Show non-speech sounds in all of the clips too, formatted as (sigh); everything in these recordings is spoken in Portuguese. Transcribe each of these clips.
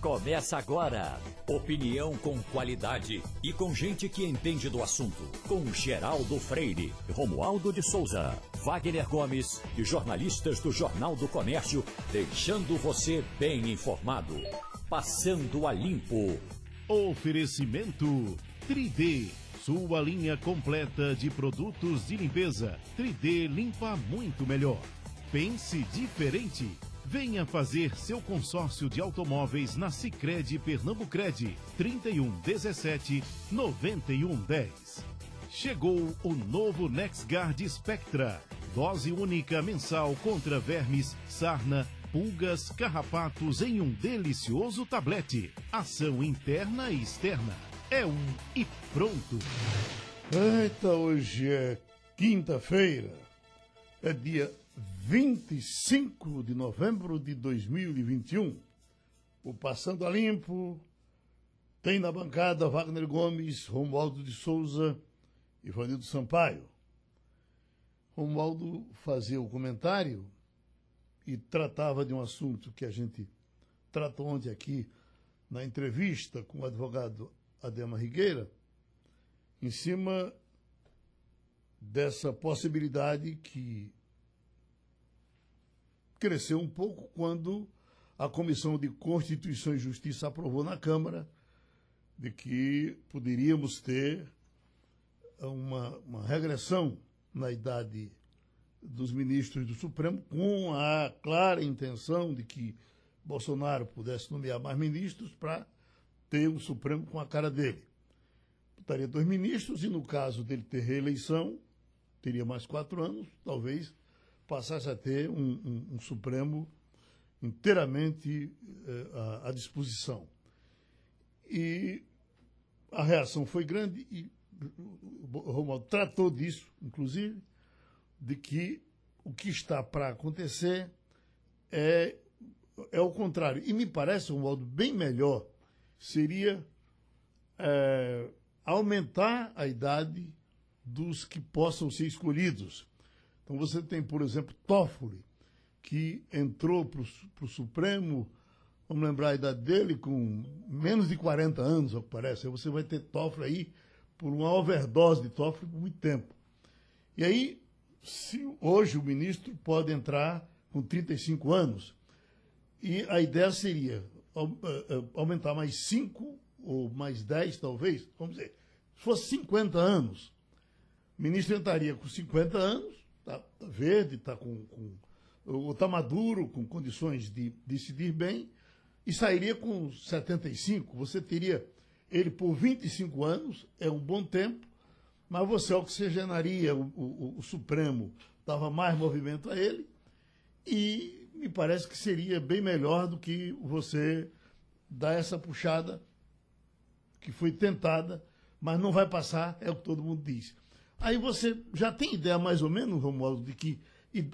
Começa agora. Opinião com qualidade e com gente que entende do assunto. Com Geraldo Freire, Romualdo de Souza, Wagner Gomes e jornalistas do Jornal do Comércio, deixando você bem informado. Passando a limpo. Oferecimento 3D. Sua linha completa de produtos de limpeza. 3D limpa muito melhor. Pense diferente. Venha fazer seu consórcio de automóveis na Sicredi Pernambucred 31 17 91 10. Chegou o novo NexGuard Spectra. Dose única mensal contra vermes, sarna, pulgas, carrapatos em um delicioso tablete. Ação interna e externa. É um e pronto. Eita, hoje é quinta-feira. É dia 25 de novembro de 2021. O Passando a Limpo tem na bancada Wagner Gomes, Romualdo de Souza e Vanildo Sampaio. Romualdo fazia o comentário e tratava de um assunto que a gente tratou ontem aqui na entrevista com o advogado Adema Rigueira, em cima dessa possibilidade que cresceu um pouco quando a Comissão de Constituição e Justiça aprovou na Câmara de que poderíamos ter uma, uma regressão na idade dos ministros do Supremo, com a clara intenção de que Bolsonaro pudesse nomear mais ministros para ter um Supremo com a cara dele. Botaria dois ministros e, no caso dele ter reeleição, teria mais quatro anos, talvez passasse a ter um, um, um Supremo inteiramente eh, à, à, disposição. E a reação foi grande e Romualdo tratou disso, inclusive, de que o que está para acontecer é, é o contrário. E me parece, um modo bem melhor seria é, aumentar a idade dos que possam ser escolhidos. Então você tem, por exemplo, Toffoli, que entrou para o Supremo, vamos lembrar a idade dele, com menos de 40 anos, ao que parece. Aí você vai ter Toffoli aí por uma overdose de Toffoli por muito tempo. E aí, se hoje o ministro pode entrar com 35 anos, e a ideia seria eh, eh, aumentar mais 5 ou mais 10, talvez, vamos dizer, se fosse 50 anos, o ministro entraria com 50 anos, está tá verde, está com, com está maduro, com condições de decidir bem, e sairia com 75. Você teria ele por 25 anos, é um bom tempo, mas você oxigenaria o, o, o Supremo, dava mais movimento a ele, e me parece que seria bem melhor do que você dar essa puxada que foi tentada, mas não vai passar, é o que todo mundo diz. Aí você já tem ideia mais ou menos, Romualdo, de que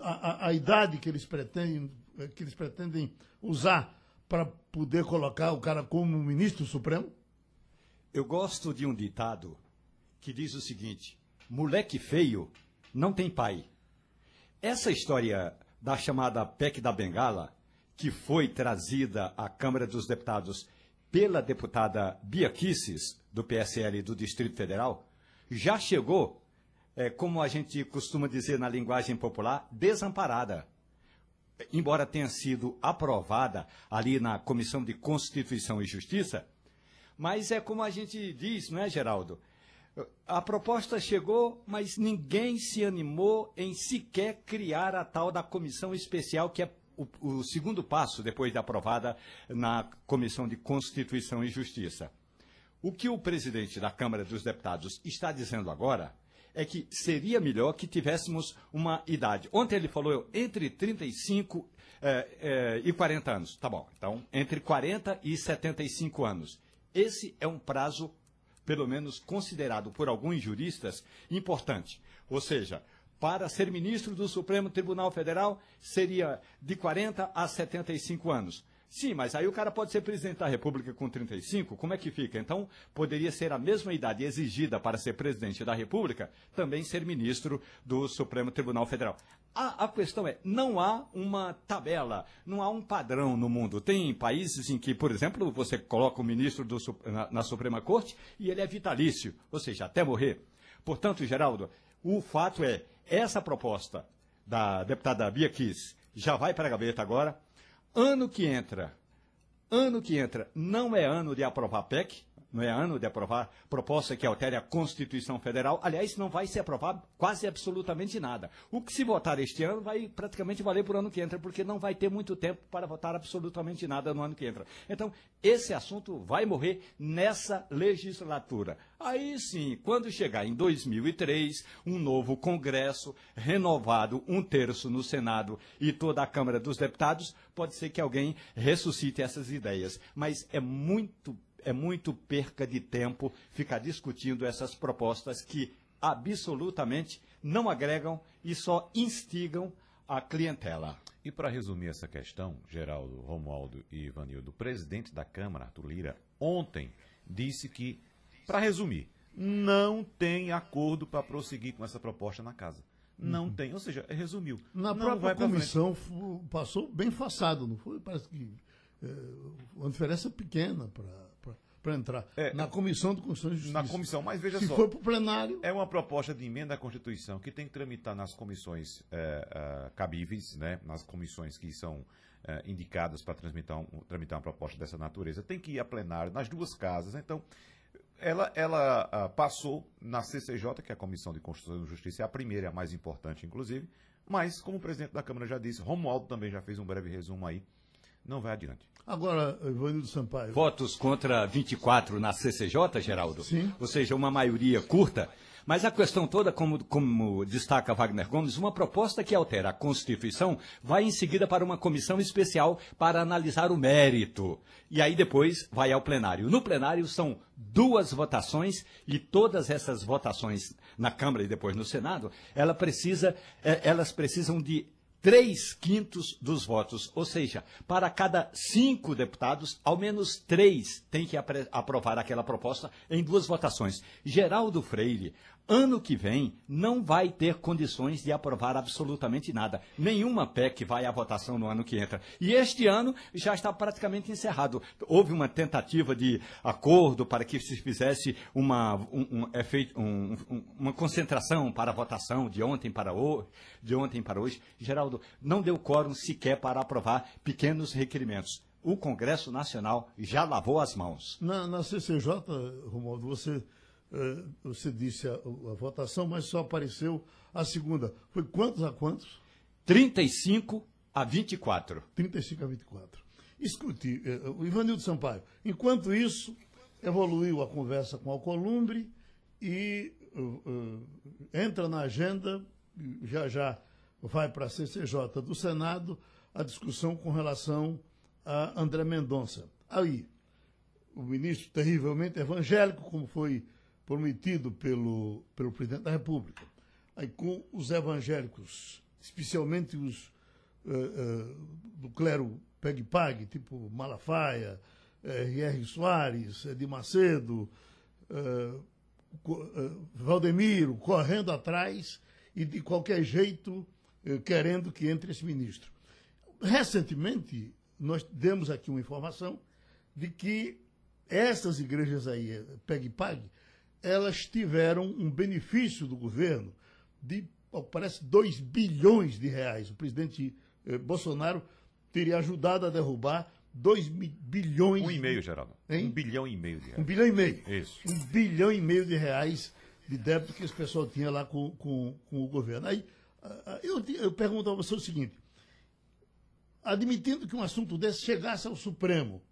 a, a, a idade que eles pretendem, que eles pretendem usar para poder colocar o cara como ministro supremo? Eu gosto de um ditado que diz o seguinte: moleque feio não tem pai. Essa história da chamada PEC da Bengala, que foi trazida à Câmara dos Deputados pela deputada Bia Kisses, do PSL do Distrito Federal, já chegou é, como a gente costuma dizer na linguagem popular, desamparada. Embora tenha sido aprovada ali na Comissão de Constituição e Justiça, mas é como a gente diz, não é, Geraldo? A proposta chegou, mas ninguém se animou em sequer criar a tal da comissão especial, que é o, o segundo passo depois de aprovada na Comissão de Constituição e Justiça. O que o presidente da Câmara dos Deputados está dizendo agora é que seria melhor que tivéssemos uma idade. Ontem ele falou entre 35 é, é, e 40 anos. Tá bom, então entre 40 e 75 anos. Esse é um prazo, pelo menos considerado por alguns juristas, importante. Ou seja, para ser ministro do Supremo Tribunal Federal seria de 40 a 75 anos. Sim, mas aí o cara pode ser presidente da República com 35, como é que fica? Então, poderia ser a mesma idade exigida para ser presidente da República, também ser ministro do Supremo Tribunal Federal. A, a questão é, não há uma tabela, não há um padrão no mundo. Tem países em que, por exemplo, você coloca o ministro do, na, na Suprema Corte e ele é vitalício, ou seja, até morrer. Portanto, Geraldo, o fato é, essa proposta da deputada Bia Kiss já vai para a gaveta agora, Ano que entra, ano que entra, não é ano de aprovar PEC, não é ano de aprovar proposta que altere a Constituição Federal. Aliás, não vai se aprovar quase absolutamente nada. O que se votar este ano vai praticamente valer para o ano que entra, porque não vai ter muito tempo para votar absolutamente nada no ano que entra. Então, esse assunto vai morrer nessa legislatura. Aí sim, quando chegar em 2003, um novo Congresso, renovado, um terço no Senado e toda a Câmara dos Deputados, pode ser que alguém ressuscite essas ideias. Mas é muito é muito perca de tempo ficar discutindo essas propostas que absolutamente não agregam e só instigam a clientela. E para resumir essa questão, Geraldo, Romualdo e Ivanildo, o presidente da Câmara, Arthur Lira, ontem disse que, para resumir, não tem acordo para prosseguir com essa proposta na casa. Não uhum. tem, ou seja, resumiu. Na não própria comissão passou bem façado, não foi? Parece que é, uma diferença pequena para para entrar é, na Comissão de Constituição e Justiça. Na comissão, mas veja Se só. Se for para o plenário. É uma proposta de emenda à Constituição que tem que tramitar nas comissões é, é, cabíveis, né, nas comissões que são é, indicadas para tramitar, um, tramitar uma proposta dessa natureza. Tem que ir a plenário nas duas casas. Então, ela, ela uh, passou na CCJ, que é a Comissão de Constituição e Justiça, é a primeira e a mais importante, inclusive. Mas, como o presidente da Câmara já disse, Romualdo também já fez um breve resumo aí, não vai adiante. Agora, Ivanildo Sampaio. Votos contra 24 na CCJ, Geraldo? Sim. Ou seja, uma maioria curta. Mas a questão toda, como, como, destaca Wagner Gomes, uma proposta que altera a Constituição vai em seguida para uma comissão especial para analisar o mérito. E aí depois vai ao plenário. No plenário são duas votações e todas essas votações na Câmara e depois no Senado, ela precisa, é, elas precisam de três quintos dos votos. Ou seja, para cada cinco deputados, ao menos três têm que aprovar aquela proposta em duas votações. Geraldo Freire ano que vem não vai ter condições de aprovar absolutamente nada. Nenhuma PEC vai à votação no ano que entra. E este ano já está praticamente encerrado. Houve uma tentativa de acordo para que se fizesse uma, um, um, um, uma concentração para a votação de ontem para, o, de ontem para hoje. Geraldo, não deu quórum sequer para aprovar pequenos requerimentos o Congresso Nacional já lavou as mãos. Na, na CCJ, Romualdo, você você disse a, a, votação, mas só apareceu a segunda. Foi quantos a quantos? 35 a 24. 35 a 24. Escute, uh, o Ivanildo Sampaio, enquanto isso, evoluiu a conversa com Alcolumbre e uh, entra na agenda, já já vai para a CCJ do Senado, a discussão com relação a André Mendonça. Aí, o ministro terrivelmente evangélico, como foi prometido pelo, pelo presidente da República. Aí com os evangélicos, especialmente os uh, uh, do clero pegue-pague, tipo Malafaia, uh, R.R. Soares, de Macedo, Valdemiro, correndo atrás e de qualquer jeito querendo que entre esse ministro. Recentemente, nós demos aqui uma informação de que essas igrejas aí, pegue-pague, elas tiveram um benefício do governo de, parece, 2 bilhões de reais. O presidente eh, Bolsonaro teria ajudado a derrubar 2 bilhões. Um e meio, Geraldo. Hein? Um bilhão e meio de reais. Um bilhão e meio. Isso. Um bilhão e meio de reais de débito que esse pessoal tinha lá com, com, com o governo. Aí eu, eu pergunto a você o seguinte: admitindo que um assunto desse chegasse ao Supremo,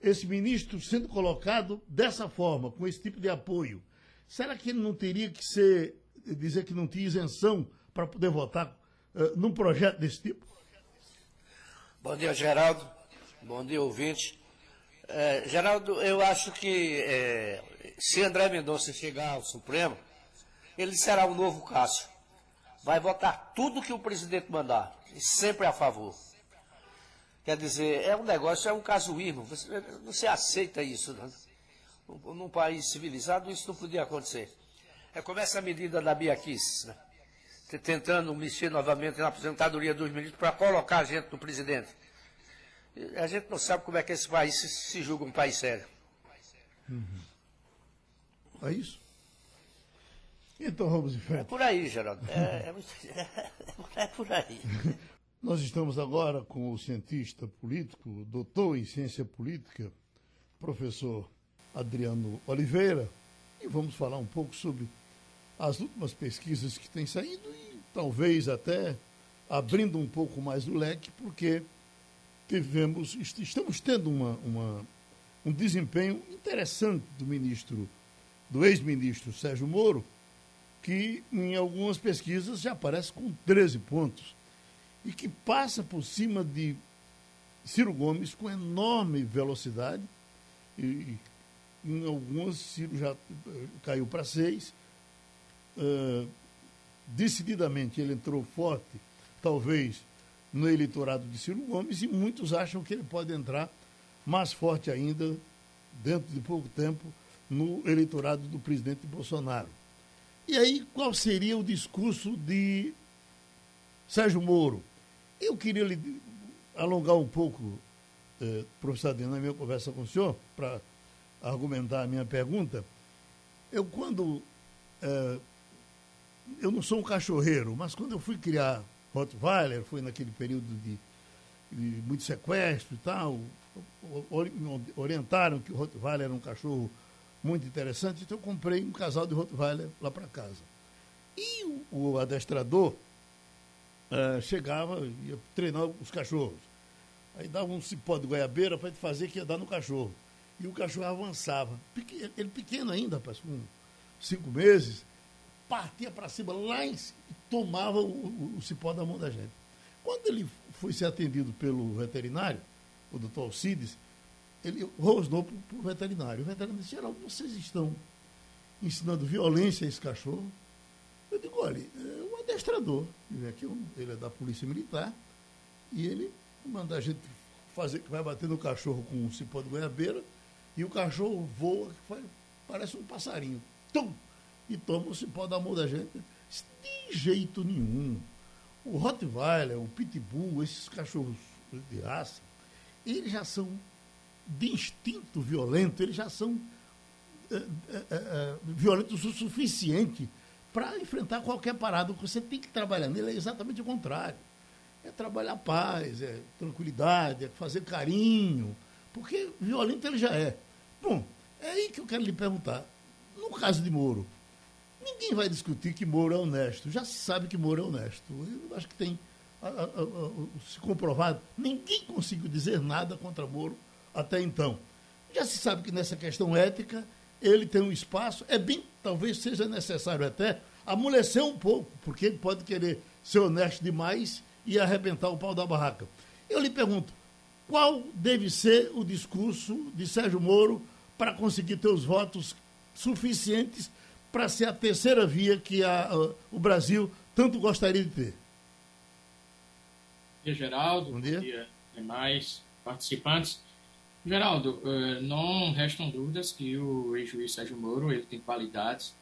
esse ministro sendo colocado dessa forma, com esse tipo de apoio, será que ele não teria que ser, dizer que não tinha isenção para poder votar uh, num projeto desse tipo? Bom dia, Geraldo. Bom dia, ouvinte. É, Geraldo, eu acho que é, se André Mendonça chegar ao Supremo, ele será o novo Cássio. Vai votar tudo que o presidente mandar, e sempre a favor. Quer dizer, é um negócio, é um casuísmo. Você, você aceita isso. Né? Num país civilizado, isso não podia acontecer. É como essa medida da Bia Kiss, né? tentando mexer novamente na aposentadoria dos ministros para colocar a gente no presidente. A gente não sabe como é que esse país se, se julga um país sério. Uhum. É isso? Então vamos em frente. É por aí, Geraldo. É, é, (laughs) é por aí. (laughs) Nós estamos agora com o cientista político, doutor em ciência política, professor Adriano Oliveira, e vamos falar um pouco sobre as últimas pesquisas que têm saído e talvez até abrindo um pouco mais o leque, porque tivemos, estamos tendo uma, uma, um desempenho interessante do ministro, do ex-ministro Sérgio Moro, que em algumas pesquisas já aparece com 13 pontos e que passa por cima de Ciro Gomes com enorme velocidade. E, e em algumas, Ciro já eh, caiu para seis. Uh, decididamente ele entrou forte, talvez, no eleitorado de Ciro Gomes, e muitos acham que ele pode entrar mais forte ainda, dentro de pouco tempo, no eleitorado do presidente Bolsonaro. E aí, qual seria o discurso de Sérgio Moro? Eu queria lhe alongar um pouco, eh, professor Adriano, na minha conversa com o senhor, para argumentar a minha pergunta. Eu, quando. Eh, eu não sou um cachorreiro, mas quando eu fui criar Rottweiler, foi naquele período de, de muito sequestro e tal, orientaram que o Rottweiler era um cachorro muito interessante, então eu comprei um casal de Rottweiler lá para casa. E o, o adestrador uh, chegava, ia treinar os cachorros. Aí dava um cipó de goiabeira para fazer que ia dar no cachorro. E o cachorro avançava. Ele pequeno ainda, rapaz, com cinco meses, partia para cima lá em cima, tomava o, o, o, cipó da mão da gente. Quando ele foi ser atendido pelo veterinário, o doutor Alcides, ele rosnou para o veterinário. O veterinário disse, Geraldo, vocês estão ensinando violência a esse cachorro? Eu digo, olha, é um adestrador. Ele, aqui, ele é da Polícia Militar e ele manda a gente fazer que vai bater no cachorro com um cipó de goiabeira e o cachorro voa, parece um passarinho. Tum! E toma o cipó da mão da gente. De jeito nenhum. O Rottweiler, o Pitbull, esses cachorros de raça, eles já são de instinto violento, eles já são é, é, é, violentos o suficiente para enfrentar qualquer parada. Você tem que trabalhar nele é exatamente o contrário. É trabalhar paz, é tranquilidade, é fazer carinho, porque violento ele já é. Bom, é aí que eu quero lhe perguntar. No caso de Moro, ninguém vai discutir que Moro é honesto. Já se sabe que Moro é honesto. Eu acho que tem a, a, a, se comprovado. Ninguém conseguiu dizer nada contra Moro até então. Já se sabe que nessa questão ética ele tem um espaço, é bem, talvez seja necessário até amolecer um pouco, porque ele pode querer ser honesto demais e arrebentar o pau da barraca. Eu lhe pergunto, qual deve ser o discurso de Sérgio Moro para conseguir ter os votos suficientes para ser a terceira via que a, a, o Brasil tanto gostaria de ter? Bom dia, Geraldo. Bom dia. Bom dia demais participantes. Geraldo, eh, não restam dúvidas que o ex-juiz Sérgio Moro ele tem qualidades.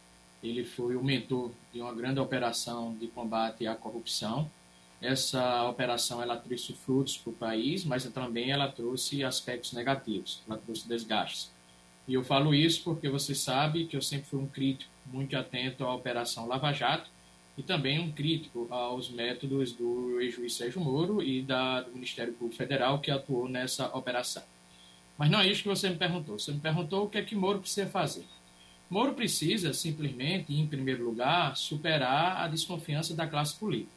Ele foi o mentor de uma grande operação de combate à corrupção. Essa operação ela trouxe frutos para o país, mas também ela trouxe aspectos negativos. Ela trouxe desgastes. E eu falo isso porque você sabe que eu sempre fui um crítico muito atento à operação Lava Jato e também um crítico aos métodos do ex-juiz Sérgio Moro e da, do Ministério Público Federal que atuou nessa operação. Mas não é isso que você me perguntou. Você me perguntou o que é que Moro precisa fazer. Moro precisa, simplesmente, em primeiro lugar, superar a desconfiança da classe política.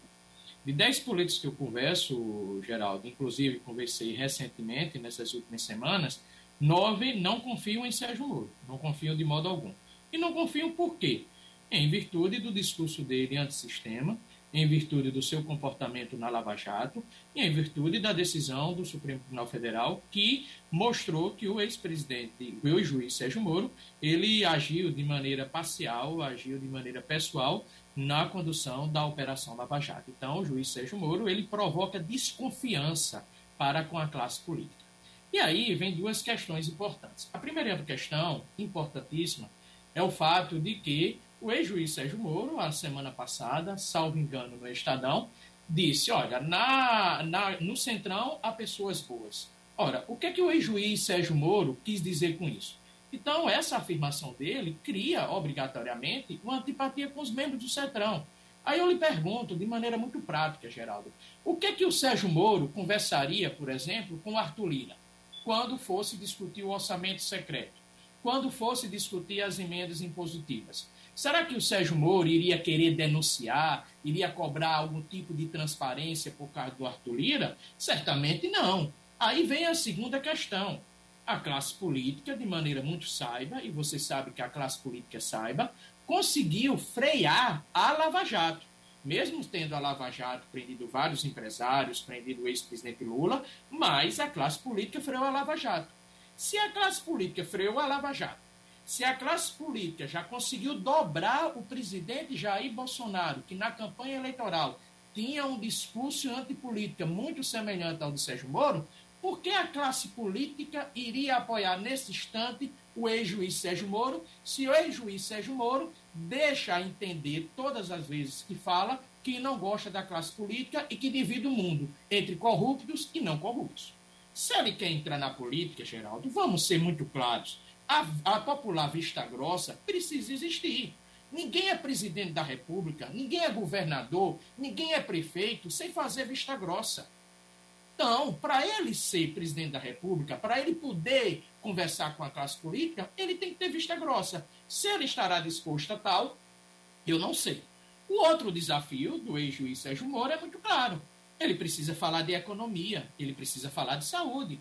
De dez políticos que eu converso, Geraldo, inclusive conversei recentemente, nessas últimas semanas, nove não confiam em Sérgio Moro. Não confiam de modo algum. E não confiam por quê? Em virtude do discurso dele antissistema, em virtude do seu comportamento na Lava Jato e em virtude da decisão do Supremo Tribunal Federal que mostrou que o ex-presidente, o ex-juiz Sérgio Moro, ele agiu de maneira parcial, agiu de maneira pessoal na condução da Operação Lava Jato. Então, o juiz Sérgio Moro, ele provoca desconfiança para com a classe política. E aí vem duas questões importantes. A primeira questão, importantíssima, é o fato de que o ex-juiz Sérgio Moro, a semana passada, salvo engano no Estadão, disse: olha, na, na, no Centrão há pessoas boas. Ora, o que, é que o ex-juiz Sérgio Moro quis dizer com isso? Então, essa afirmação dele cria, obrigatoriamente, uma antipatia com os membros do Centrão. Aí eu lhe pergunto, de maneira muito prática, Geraldo, o que é que o Sérgio Moro conversaria, por exemplo, com Arthur Lira, quando fosse discutir o orçamento secreto, quando fosse discutir as emendas impositivas? Será que o Sérgio Moro iria querer denunciar, iria cobrar algum tipo de transparência por causa do Arthur Lira? Certamente não. Aí vem a segunda questão. A classe política, de maneira muito saiba, e você sabe que a classe política saiba, conseguiu frear a Lava Jato. Mesmo tendo a Lava Jato prendido vários empresários, prendido o ex-presidente Lula, mas a classe política freou a Lava Jato. Se a classe política freou a Lava Jato, se a classe política já conseguiu dobrar o presidente Jair Bolsonaro, que na campanha eleitoral tinha um discurso antipolítica muito semelhante ao de Sérgio Moro, por que a classe política iria apoiar nesse instante o ex-juiz Sérgio Moro, se o ex-juiz Sérgio Moro deixa entender todas as vezes que fala que não gosta da classe política e que divide o mundo entre corruptos e não corruptos. Se ele quer entrar na política, Geraldo, vamos ser muito claros. A, a popular vista grossa precisa existir. Ninguém é presidente da República, ninguém é governador, ninguém é prefeito sem fazer vista grossa. Então, para ele ser presidente da República, para ele poder conversar com a classe política, ele tem que ter vista grossa. Se ele estará disposto a tal, eu não sei. O outro desafio do ex-juiz Sérgio Moro é muito claro. Ele precisa falar de economia, ele precisa falar de saúde.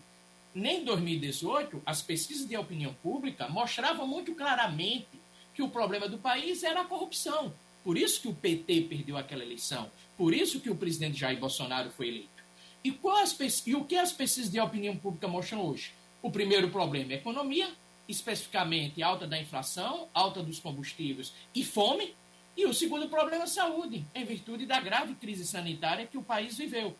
Nem em 2018, as pesquisas de opinião pública mostravam muito claramente que o problema do país era a corrupção. Por isso que o PT perdeu aquela eleição. Por isso que o presidente Jair Bolsonaro foi eleito. E, as, e o que as pesquisas de opinião pública mostram hoje? O primeiro problema é economia, especificamente alta da inflação, alta dos combustíveis e fome. E o segundo problema é saúde, em virtude da grave crise sanitária que o país viveu.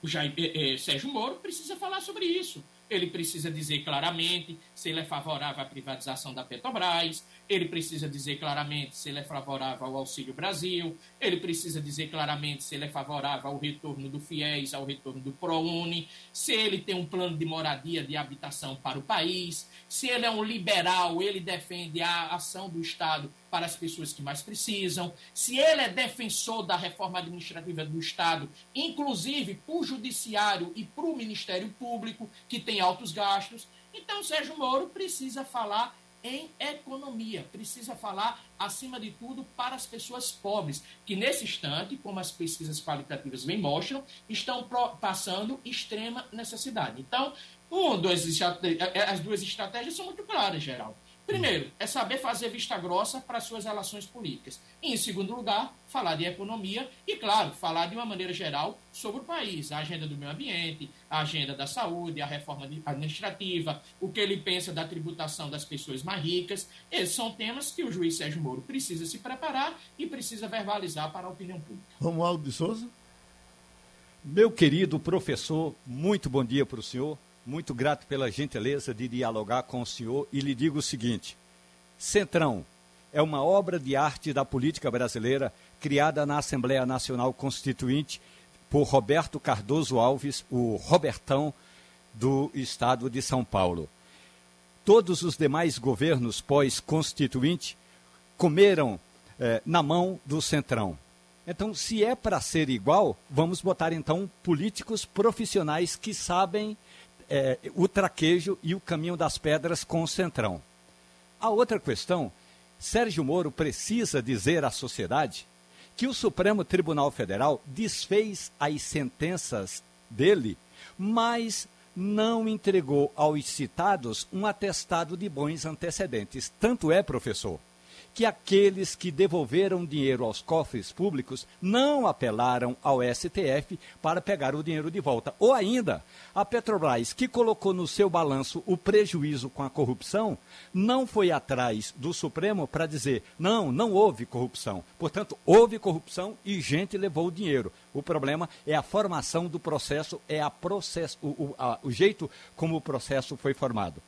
O Jair, eh, Sérgio Moro precisa falar sobre isso. Ele precisa dizer claramente se ele é favorável à privatização da Petrobras, ele precisa dizer claramente se ele é favorável ao Auxílio Brasil, ele precisa dizer claramente se ele é favorável ao retorno do FIES, ao retorno do ProUni, se ele tem um plano de moradia, de habitação para o país, se ele é um liberal, ele defende a ação do Estado para as pessoas que mais precisam, se ele é defensor da reforma administrativa do Estado, inclusive para o Judiciário e para o Ministério Público, que tem altos gastos. Então, Sérgio Moro precisa falar em economia. Precisa falar, acima de tudo, para as pessoas pobres, que nesse instante, como as pesquisas qualitativas bem mostram, estão passando extrema necessidade. Então, um, dois, as duas estratégias são muito claras, Geraldo. Primeiro, é saber fazer vista grossa para suas relações políticas. E, em segundo lugar, falar de economia e, claro, falar de uma maneira geral sobre o país, a agenda do meio ambiente, a agenda da saúde, a reforma administrativa, o que ele pensa da tributação das pessoas mais ricas. Esses são temas que o juiz Sérgio Moro precisa se preparar e precisa verbalizar para a opinião pública. Romualdo de Souza. Meu querido professor, muito bom dia para o senhor muito grato pela gentileza de dialogar com o senhor e lhe digo o seguinte: Centrão é uma obra de arte da política brasileira criada na Assembleia Nacional Constituinte por Roberto Cardoso Alves, o Robertão do estado de São Paulo. Todos os demais governos pós-constituinte comeram eh, na mão do Centrão. Então, se é para ser igual, vamos botar então políticos profissionais que sabem é, o traquejo e o caminho das pedras com o Centrão. A outra questão, Sérgio Moro precisa dizer à sociedade que o Supremo Tribunal Federal desfez as sentenças dele, mas não entregou aos citados um atestado de bons antecedentes. Tanto é, professor, que aqueles que devolveram dinheiro aos cofres públicos não apelaram ao STF para pegar o dinheiro de volta. Ou ainda, a Petrobras, que colocou no seu balanço o prejuízo com a corrupção, não foi atrás do Supremo para dizer: não, não houve corrupção. Portanto, houve corrupção e gente levou o dinheiro. O problema é a formação do processo, é a processo, o, o, a, o jeito como o processo foi formado.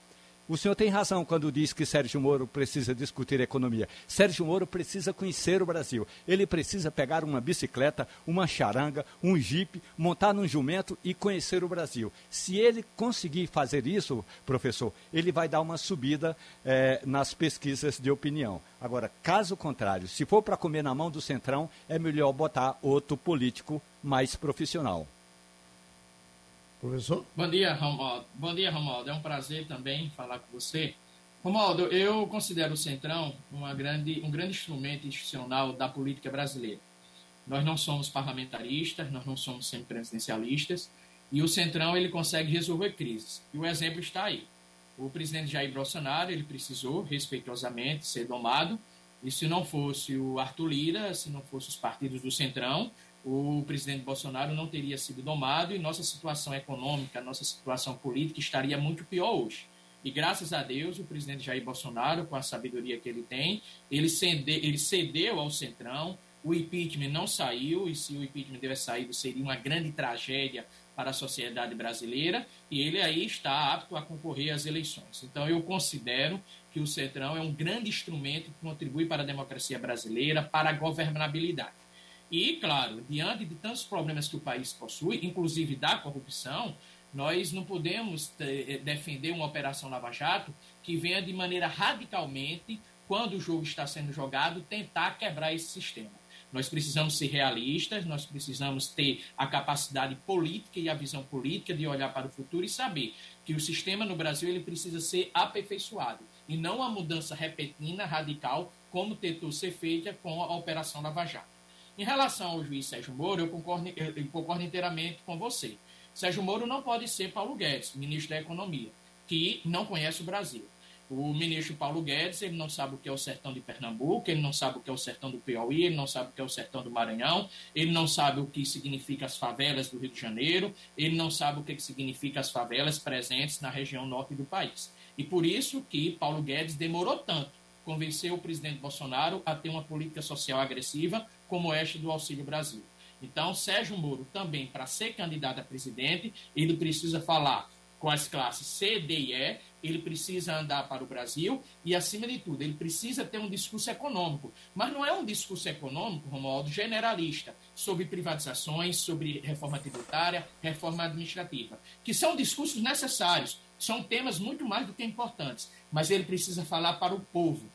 O senhor tem razão quando diz que Sérgio Moro precisa discutir economia. Sérgio Moro precisa conhecer o Brasil. Ele precisa pegar uma bicicleta, uma charanga, um jipe, montar num jumento e conhecer o Brasil. Se ele conseguir fazer isso, professor, ele vai dar uma subida eh, nas pesquisas de opinião. Agora, caso contrário, se for para comer na mão do Centrão, é melhor botar outro político mais profissional. Professor? Bom dia, Romualdo. Bom dia, Romualdo. É um prazer também falar com você. Romualdo, eu considero o Centrão uma grande, um grande instrumento institucional da política brasileira. Nós não somos parlamentaristas, nós não somos semipresidencialistas, e o Centrão ele consegue resolver crises. E o exemplo está aí. O presidente Jair Bolsonaro ele precisou, respeitosamente, ser domado, e se não fosse o Arthur Lira, se não fosse os partidos do Centrão, o presidente Bolsonaro não teria sido domado e nossa situação econômica, nossa situação política estaria muito pior hoje. E graças a Deus, o presidente Jair Bolsonaro, com a sabedoria que ele tem, ele, ele cedeu ao Centrão, o impeachment não saiu, e se o impeachment tivesse saído, seria uma grande tragédia para a sociedade brasileira, e ele aí está apto a concorrer às eleições. Então, eu considero que o Centrão é um grande instrumento que contribui para a democracia brasileira, para a governabilidade. E, claro, diante de tantos problemas que o país possui, inclusive da corrupção, nós não podemos eh, defender uma operação Lava Jato que venha de maneira radicalmente, quando o jogo está sendo jogado, tentar quebrar esse sistema. Nós precisamos ser realistas, nós precisamos ter a capacidade política e a visão política de olhar para o futuro e saber que o sistema no Brasil ele precisa ser aperfeiçoado e não a mudança repentina, radical, como tentou ser feita com a Operação Lava Jato. Em relação ao juiz Sérgio Moro, eu concordo, eu concordo inteiramente com você. Sérgio Moro não pode ser Paulo Guedes, ministro da Economia, que não conhece o Brasil. O ministro Paulo Guedes, ele não sabe o que é o sertão de Pernambuco, ele não sabe o que é o sertão do Piauí, ele não sabe o que é o sertão do Maranhão, ele não sabe o que significa as favelas do Rio de Janeiro, ele não sabe o que significa as favelas presentes na região norte do país. E por isso que Paulo Guedes demorou tanto convencer o presidente Bolsonaro a ter uma política social agressiva como esta do Auxílio Brasil. Então, Sérgio Moro também, para ser candidato a presidente, ele precisa falar com as classes C, D e E, ele precisa andar para o Brasil e, acima de tudo, ele precisa ter um discurso econômico. Mas não é um discurso econômico, Romualdo, generalista, sobre privatizações, sobre reforma tributária, reforma administrativa, que são discursos necessários, são temas muito mais do que importantes, mas ele precisa falar para o povo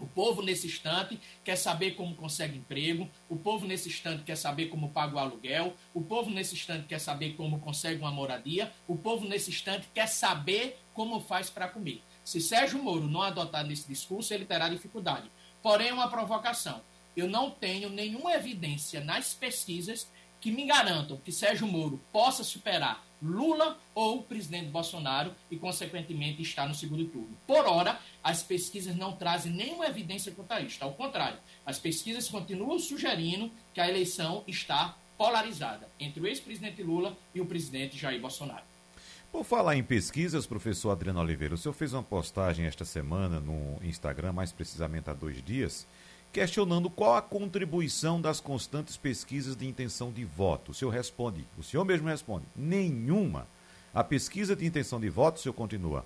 o povo, nesse instante, quer saber como consegue emprego, o povo, nesse instante, quer saber como paga o aluguel, o povo, nesse instante, quer saber como consegue uma moradia, o povo, nesse instante, quer saber como faz para comer. Se Sérgio Moro não adotar nesse discurso, ele terá dificuldade. Porém, uma provocação. Eu não tenho nenhuma evidência nas pesquisas que me garantam que Sérgio Moro possa superar Lula ou o presidente Bolsonaro e, consequentemente, está no segundo turno. Por hora, as pesquisas não trazem nenhuma evidência contra isso. Ao contrário, as pesquisas continuam sugerindo que a eleição está polarizada entre o ex-presidente Lula e o presidente Jair Bolsonaro. Por falar em pesquisas, professor Adriano Oliveira, o senhor fez uma postagem esta semana no Instagram, mais precisamente há dois dias, questionando qual a contribuição das constantes pesquisas de intenção de voto. O senhor responde, o senhor mesmo responde, nenhuma. A pesquisa de intenção de voto, o senhor continua,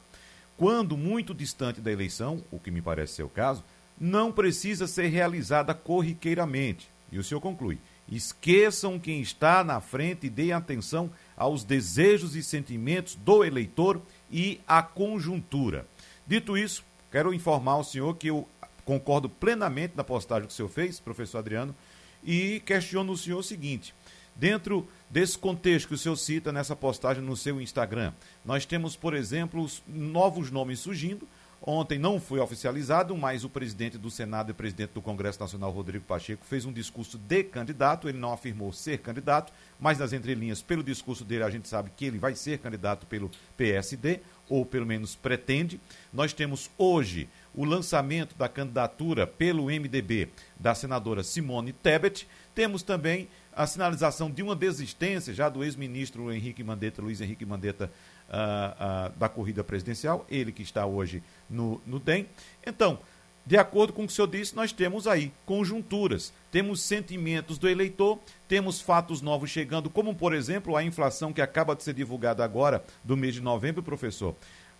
quando muito distante da eleição, o que me parece ser o caso, não precisa ser realizada corriqueiramente. E o senhor conclui, esqueçam quem está na frente e deem atenção aos desejos e sentimentos do eleitor e à conjuntura. Dito isso, quero informar o senhor que eu concordo plenamente na postagem que o senhor fez, professor Adriano, e questiono o senhor o seguinte: dentro desse contexto que o senhor cita nessa postagem no seu Instagram, nós temos, por exemplo, novos nomes surgindo. Ontem não foi oficializado, mas o presidente do Senado e presidente do Congresso Nacional, Rodrigo Pacheco, fez um discurso de candidato. Ele não afirmou ser candidato, mas nas entrelinhas, pelo discurso dele, a gente sabe que ele vai ser candidato pelo PSD, ou pelo menos pretende. Nós temos hoje o lançamento da candidatura pelo MDB da senadora Simone Tebet. Temos também a sinalização de uma desistência já do ex-ministro Henrique Mandetta, Luiz Henrique Mandetta, uh, uh, da corrida presidencial, ele que está hoje no, no DEM. Então, de acordo com o que o senhor disse, nós temos aí conjunturas, temos sentimentos do eleitor, temos fatos novos chegando, como por exemplo a inflação que acaba de ser divulgada agora, do mês de novembro, professor.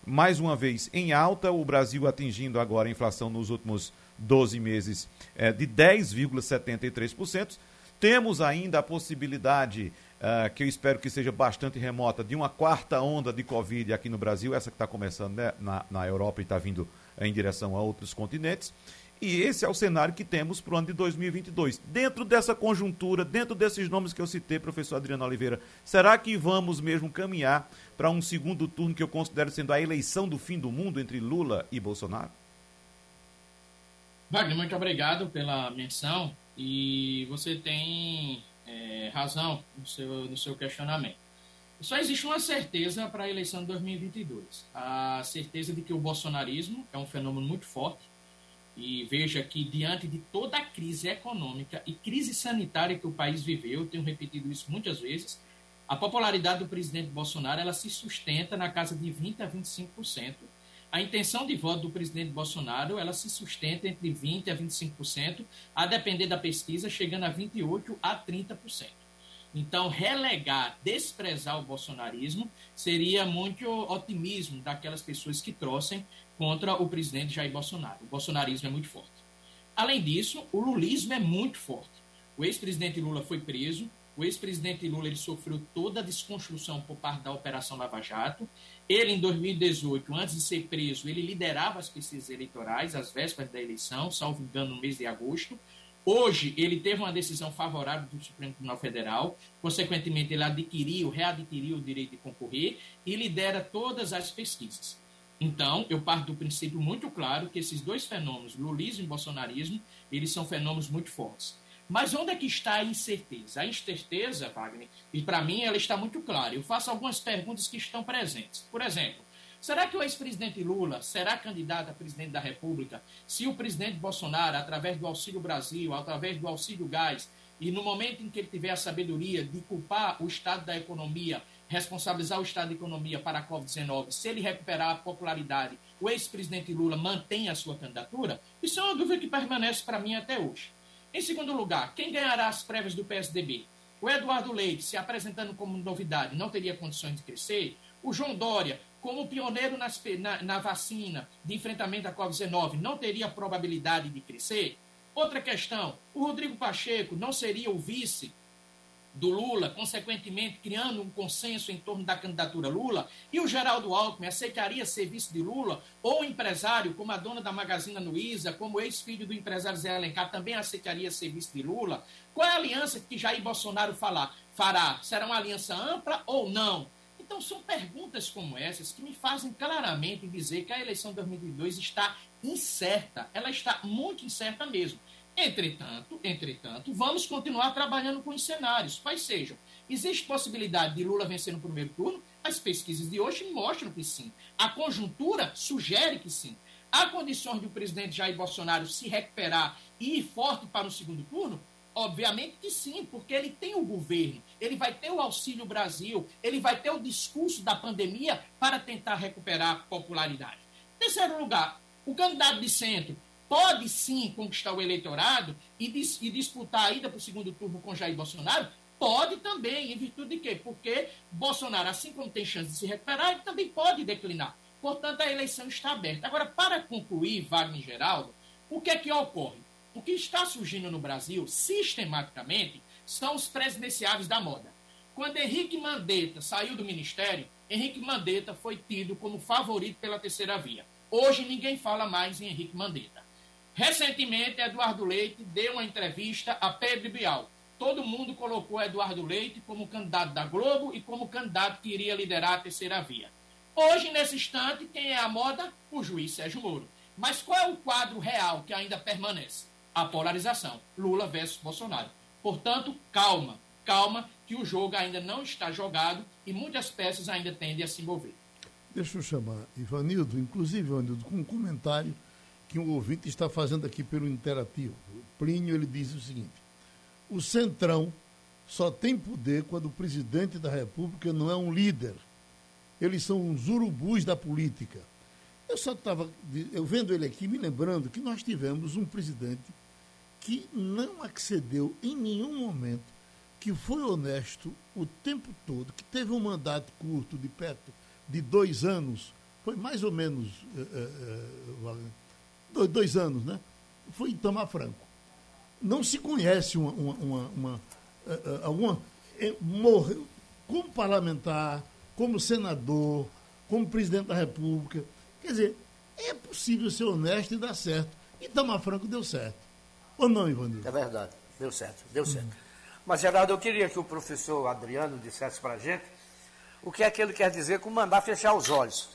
Mais uma vez em alta, o Brasil atingindo agora a inflação nos últimos 12 meses é, de 10,73%. Temos ainda a possibilidade, uh, que eu espero que seja bastante remota, de uma quarta onda de Covid aqui no Brasil, essa que está começando né, na, na Europa e está vindo em direção a outros continentes. E esse é o cenário que temos para o ano de 2022. Dentro dessa conjuntura, dentro desses nomes que eu citei, professor Adriano Oliveira, será que vamos mesmo caminhar para um segundo turno que eu considero sendo a eleição do fim do mundo entre Lula e Bolsonaro? Wagner, muito obrigado pela menção e você tem é, razão no seu, no seu questionamento. Só existe uma certeza para a eleição de 2022: a certeza de que o bolsonarismo é um fenômeno muito forte. E veja que, diante de toda a crise econômica e crise sanitária que o país viveu, eu tenho repetido isso muitas vezes, a popularidade do presidente Bolsonaro ela se sustenta na casa de 20% a 25%. A intenção de voto do presidente Bolsonaro ela se sustenta entre 20% a 25%, a depender da pesquisa, chegando a 28% a 30%. Então, relegar, desprezar o bolsonarismo seria muito otimismo daquelas pessoas que trouxem contra o presidente Jair Bolsonaro. O bolsonarismo é muito forte. Além disso, o lulismo é muito forte. O ex-presidente Lula foi preso, o ex-presidente Lula ele sofreu toda a desconstrução por parte da Operação Lava Jato. Ele, em 2018, antes de ser preso, ele liderava as pesquisas eleitorais, às vésperas da eleição, salvo engano, no mês de agosto. Hoje, ele teve uma decisão favorável do Supremo Tribunal Federal, consequentemente, ele adquiriu, readquiriu o direito de concorrer e lidera todas as pesquisas. Então, eu parto do princípio muito claro que esses dois fenômenos, lulismo e bolsonarismo, eles são fenômenos muito fortes. Mas onde é que está a incerteza? A incerteza, Wagner, e para mim ela está muito clara. Eu faço algumas perguntas que estão presentes. Por exemplo, Será que o ex-presidente Lula será candidato a presidente da República se o presidente Bolsonaro, através do Auxílio Brasil, através do Auxílio Gás, e no momento em que ele tiver a sabedoria de culpar o estado da economia, responsabilizar o estado da economia para a Covid-19, se ele recuperar a popularidade, o ex-presidente Lula mantém a sua candidatura? Isso é uma dúvida que permanece para mim até hoje. Em segundo lugar, quem ganhará as prévias do PSDB? O Eduardo Leite, se apresentando como novidade, não teria condições de crescer? O João Dória, como pioneiro nas, na, na vacina de enfrentamento à Covid-19, não teria probabilidade de crescer? Outra questão: o Rodrigo Pacheco não seria o vice do Lula, consequentemente criando um consenso em torno da candidatura Lula, e o Geraldo Alckmin aceitaria ser vice de Lula, ou empresário, como a dona da Magazine Luiza, como ex-filho do empresário Zé Alencar, também aceitaria ser vice de Lula? Qual é a aliança que Jair Bolsonaro falar, fará? Será uma aliança ampla ou não? Então, são perguntas como essas que me fazem claramente dizer que a eleição de 2022 está incerta. Ela está muito incerta mesmo. Entretanto, entretanto, vamos continuar trabalhando com os cenários, quais sejam. Existe possibilidade de Lula vencer no primeiro turno? As pesquisas de hoje mostram que sim. A conjuntura sugere que sim. Há condições de o presidente Jair Bolsonaro se recuperar e ir forte para o segundo turno? Obviamente que sim, porque ele tem o governo, ele vai ter o Auxílio Brasil, ele vai ter o discurso da pandemia para tentar recuperar a popularidade. Terceiro lugar, o candidato de centro pode sim conquistar o eleitorado e, dis e disputar a ida para o segundo turno com Jair Bolsonaro? Pode também, em virtude de quê? Porque Bolsonaro, assim como tem chance de se recuperar, ele também pode declinar. Portanto, a eleição está aberta. Agora, para concluir, Wagner Geraldo, o que é que ocorre? O que está surgindo no Brasil, sistematicamente, são os presidenciáveis da moda. Quando Henrique Mandetta saiu do ministério, Henrique Mandetta foi tido como favorito pela terceira via. Hoje ninguém fala mais em Henrique Mandetta. Recentemente, Eduardo Leite deu uma entrevista a Pedro Bial. Todo mundo colocou Eduardo Leite como candidato da Globo e como candidato que iria liderar a terceira via. Hoje, nesse instante, quem é a moda? O juiz Sérgio Moro. Mas qual é o quadro real que ainda permanece? a polarização. Lula versus Bolsonaro. Portanto, calma, calma, que o jogo ainda não está jogado e muitas peças ainda tendem a se mover. Deixa eu chamar Ivanildo, inclusive, Ivanildo, com um comentário que um ouvinte está fazendo aqui pelo interativo. Plínio ele diz o seguinte: o Centrão só tem poder quando o presidente da República não é um líder. Eles são os urubus da política. Eu só estava, eu vendo ele aqui, me lembrando que nós tivemos um presidente que não accedeu em nenhum momento, que foi honesto o tempo todo, que teve um mandato curto de perto de dois anos, foi mais ou menos é, é, dois, anos, né? Foi em Tamar Franco. Não se conhece uma, uma, uma, uma alguma morreu como parlamentar, como senador, como presidente da República. Quer dizer, é possível ser honesto e dar certo. E Tamar Franco deu certo. Ou não, Ivanildo? É verdade, deu certo, deu certo. Hum. Mas, Geraldo, eu queria que o professor Adriano dissesse para a gente o que é que ele quer dizer com mandar fechar os olhos.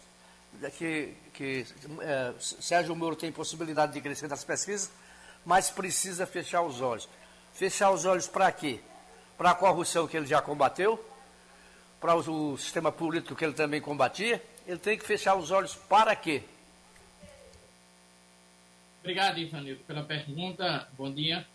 Que, que é, Sérgio Moro tem possibilidade de crescer nas pesquisas, mas precisa fechar os olhos. Fechar os olhos para quê? Para a corrupção que ele já combateu, para o, sistema político que ele também combatia. Ele tem que fechar os olhos para quê? Obrigado, Ivanildo, pela pergunta. Bom dia.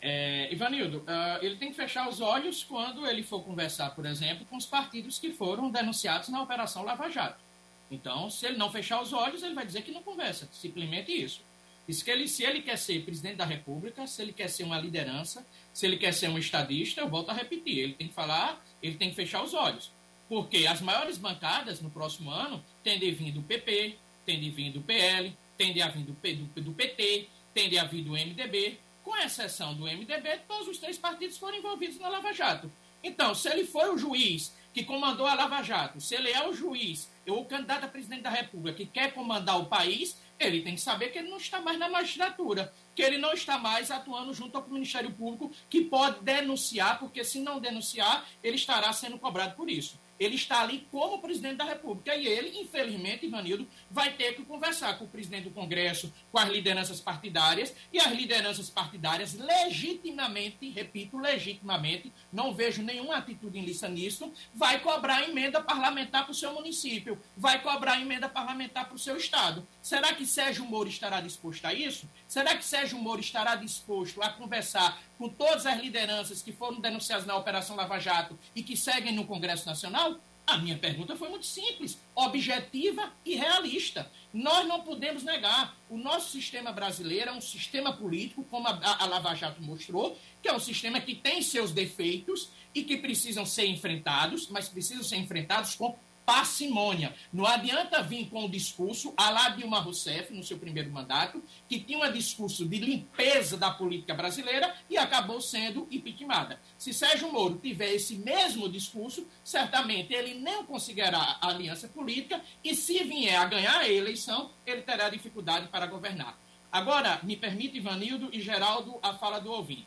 É, Ivanildo, uh, ele tem que fechar os olhos quando ele for conversar, por exemplo, com os partidos que foram denunciados na Operação Lava Jato. Então, se ele não fechar os olhos, ele vai dizer que não conversa. Simplesmente isso. Isso que ele, se ele quer ser presidente da República, se ele quer ser uma liderança, se ele quer ser um estadista, eu volto a repetir, ele tem que falar, ele tem que fechar os olhos. Porque as maiores bancadas no próximo ano tendem a vir do PP, tendem a vir do PL, tendem a vir do, do, do PT, tendem a vir do MDB, com exceção do MDB, todos os três partidos foram envolvidos na Lava Jato. Então, se ele foi o juiz que comandou a Lava Jato, se ele é o juiz o candidato a presidente da República que quer comandar o país, ele tem que saber que ele não está mais na magistratura, que ele não está mais atuando junto ao Ministério Público, que pode denunciar, porque se não denunciar, ele estará sendo cobrado por isso. Ele está ali como presidente da República e ele, infelizmente, Ivanildo, vai ter que conversar com o presidente do Congresso, com as lideranças partidárias e as lideranças partidárias legitimamente, repito, legitimamente, não vejo nenhuma atitude ilícita nisso, vai cobrar emenda parlamentar para o seu município, vai cobrar emenda parlamentar para o seu estado. Será que Sérgio Moro estará disposto a isso? Será que Sérgio Moro estará disposto a conversar com todas as lideranças que foram denunciadas na Operação Lava Jato e que seguem no Congresso Nacional? A minha pergunta foi muito simples, objetiva e realista. Nós não podemos negar. O nosso sistema brasileiro é um sistema político, como a, a Lava Jato mostrou, que é um sistema que tem seus defeitos e que precisam ser enfrentados, mas precisam ser enfrentados com parcimônia. Não adianta vir com o discurso a lá Dilma Rousseff, no seu primeiro mandato, que tinha um discurso de limpeza da política brasileira e acabou sendo impeachmentada. Se Sérgio Moro tiver esse mesmo discurso, certamente ele não conseguirá aliança política e, se vier a ganhar a eleição, ele terá dificuldade para governar. Agora, me permite, Ivanildo e Geraldo, a fala do ouvinte.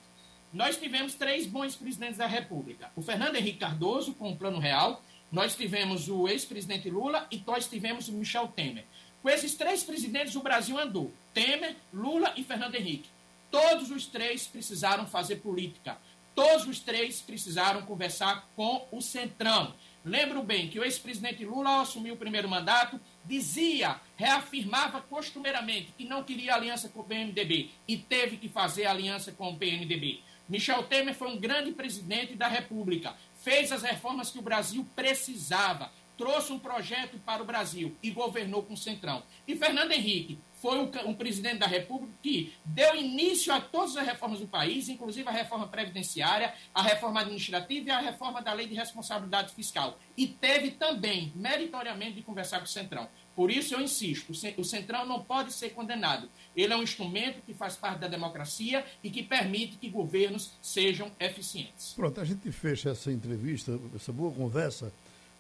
Nós tivemos três bons presidentes da República. O Fernando Henrique Cardoso, com o Plano Real, nós tivemos o ex-presidente Lula e nós tivemos o Michel Temer. Com esses três presidentes, o Brasil andou: Temer, Lula e Fernando Henrique. Todos os três precisaram fazer política. Todos os três precisaram conversar com o Centrão. Lembro bem que o ex-presidente Lula, ao assumir o primeiro mandato, dizia, reafirmava costumeiramente que não queria aliança com o PMDB e teve que fazer aliança com o PMDB. Michel Temer foi um grande presidente da República fez as reformas que o Brasil precisava, trouxe um projeto para o Brasil e governou com o Centrão. E Fernando Henrique foi um, um, presidente da República que deu início a todas as reformas do país, inclusive a reforma previdenciária, a reforma administrativa e a reforma da lei de responsabilidade fiscal. E teve também, meritoriamente, de conversar com o Centrão. Por isso eu insisto, o Centrão não pode ser condenado. Ele é um instrumento que faz parte da democracia e que permite que governos sejam eficientes. Pronto, a gente fecha essa entrevista, essa boa conversa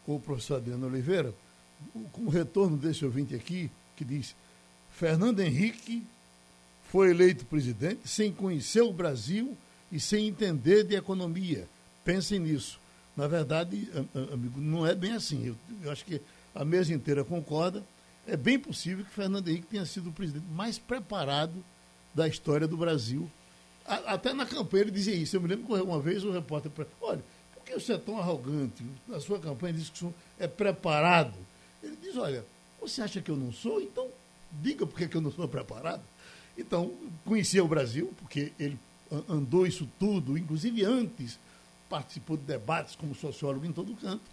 com o professor Adriano Oliveira, com o retorno desse ouvinte aqui, que diz: Fernando Henrique foi eleito presidente sem conhecer o Brasil e sem entender de economia. Pensem nisso. Na verdade, amigo, não é bem assim. Eu, acho que a mesa inteira concorda, é bem possível que Fernando Henrique tenha sido o presidente mais preparado da história do Brasil. A, até na campanha ele dizia isso. Eu me lembro que uma vez o repórter. Olha, por que você é tão arrogante? Na sua campanha diz que é preparado. Ele diz: Olha, você acha que eu não sou? Então diga por que eu não sou preparado. Então, conhecia o Brasil, porque ele andou isso tudo, inclusive antes participou de debates como sociólogo em todo canto.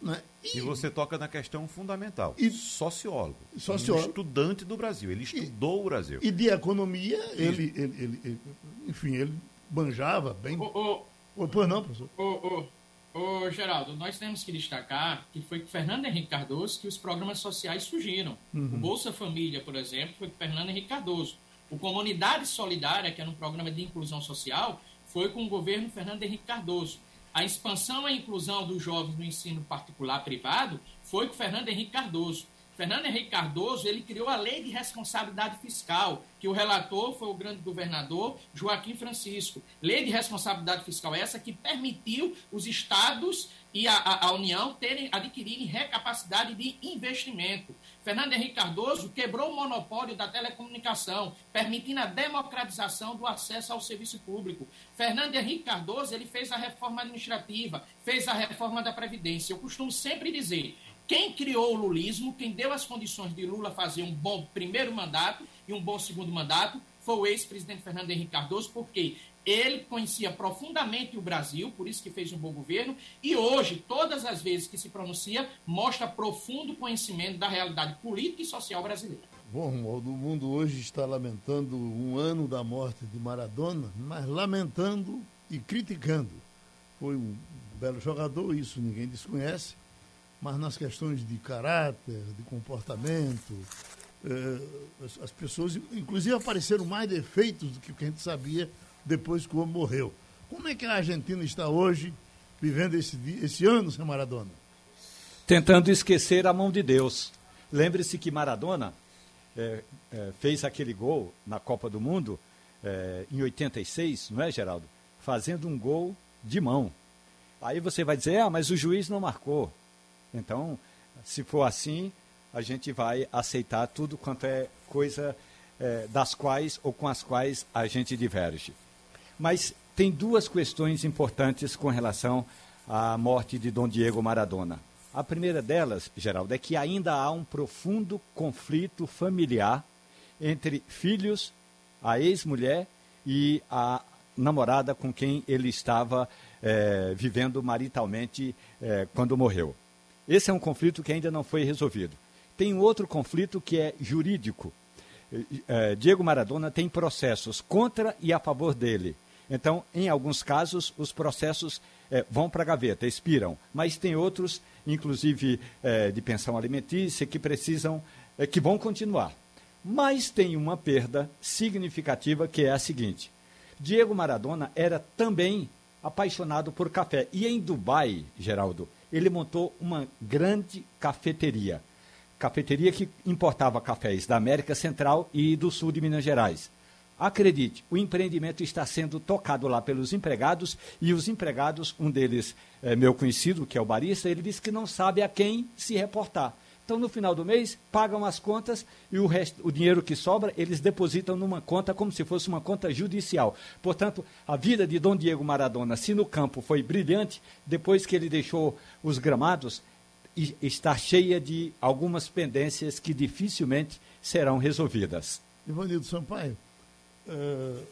Né? E, e, você toca na questão fundamental. E, sociólogo. sociólogo. Um estudante do Brasil. Ele estudou e, o Brasil. E de economia, ele, ele, ele, ele, enfim, ele banjava bem. Ô, ô, pois não, professor. Ô, ô, Geraldo, nós temos que destacar que foi com Fernando Henrique Cardoso que os programas sociais surgiram. Uhum. O Bolsa Família, por exemplo, foi com Fernando Henrique Cardoso. O Comunidade Solidária, que era um programa de inclusão social, foi com o governo Fernando Henrique Cardoso. A expansão e a inclusão dos jovens no ensino particular privado foi com Fernando Henrique Cardoso. Fernando Henrique Cardoso, ele criou a Lei de Responsabilidade Fiscal, que o relator foi o grande governador Joaquim Francisco. Lei de Responsabilidade Fiscal essa que permitiu os estados e a, a, a União terem, adquirirem recapacidade de investimento. Fernando Henrique Cardoso quebrou o monopólio da telecomunicação, permitindo a democratização do acesso ao serviço público. Fernando Henrique Cardoso, ele fez a reforma administrativa, fez a reforma da Previdência. Eu costumo sempre dizer, quem criou o lulismo, quem deu as condições de Lula fazer um bom primeiro mandato e um bom segundo mandato, foi o ex-presidente Fernando Henrique Cardoso, porque ele conhecia profundamente o Brasil, por isso que fez um bom governo, e hoje, todas as vezes que se pronuncia, mostra profundo conhecimento da realidade política e social brasileira. Bom, o mundo hoje está lamentando um ano da morte de Maradona, mas lamentando e criticando. Foi um belo jogador, isso ninguém desconhece mas nas questões de caráter, de comportamento, eh, as, as, pessoas, inclusive, apareceram mais defeitos do que o que a gente sabia depois que o homem morreu. Como é que a Argentina está hoje, vivendo esse, esse ano sem Maradona? Tentando esquecer a mão de Deus. Lembre-se que Maradona eh, eh, fez aquele gol na Copa do Mundo em 86, não é, Geraldo? Fazendo um gol de mão. Aí você vai dizer, ah, mas o juiz não marcou. Então, se for assim, a gente vai aceitar tudo quanto é coisa é, das quais ou com as quais a gente diverge. Mas tem duas questões importantes com relação à morte de Dom Diego Maradona. A primeira delas, Geraldo, é que ainda há um profundo conflito familiar entre filhos, a ex-mulher e a namorada com quem ele estava é, vivendo maritalmente é, quando morreu. Esse é um conflito que ainda não foi resolvido. Tem outro conflito que é jurídico. É, Diego Maradona tem processos contra e a favor dele. Então, em alguns casos, os processos é, vão para a gaveta, expiram. Mas tem outros, inclusive é, de pensão alimentícia, que precisam, que vão continuar. Mas tem uma perda significativa que é a seguinte: Diego Maradona era também apaixonado por café. E em Dubai, Geraldo, ele montou uma grande cafeteria. Cafeteria que importava cafés da América Central e do sul de Minas Gerais. Acredite, o empreendimento está sendo tocado lá pelos empregados e os empregados, um deles é meu conhecido, que é o barista, ele disse que não sabe a quem se reportar. Então, no final do mês, pagam as contas e o, resto, o dinheiro que sobra, eles depositam numa conta como se fosse uma conta judicial. Portanto, a vida de Dom Diego Maradona, se no campo foi brilhante, depois que ele deixou os gramados, está cheia de algumas pendências que dificilmente serão resolvidas. Ivanildo Sampaio, uh,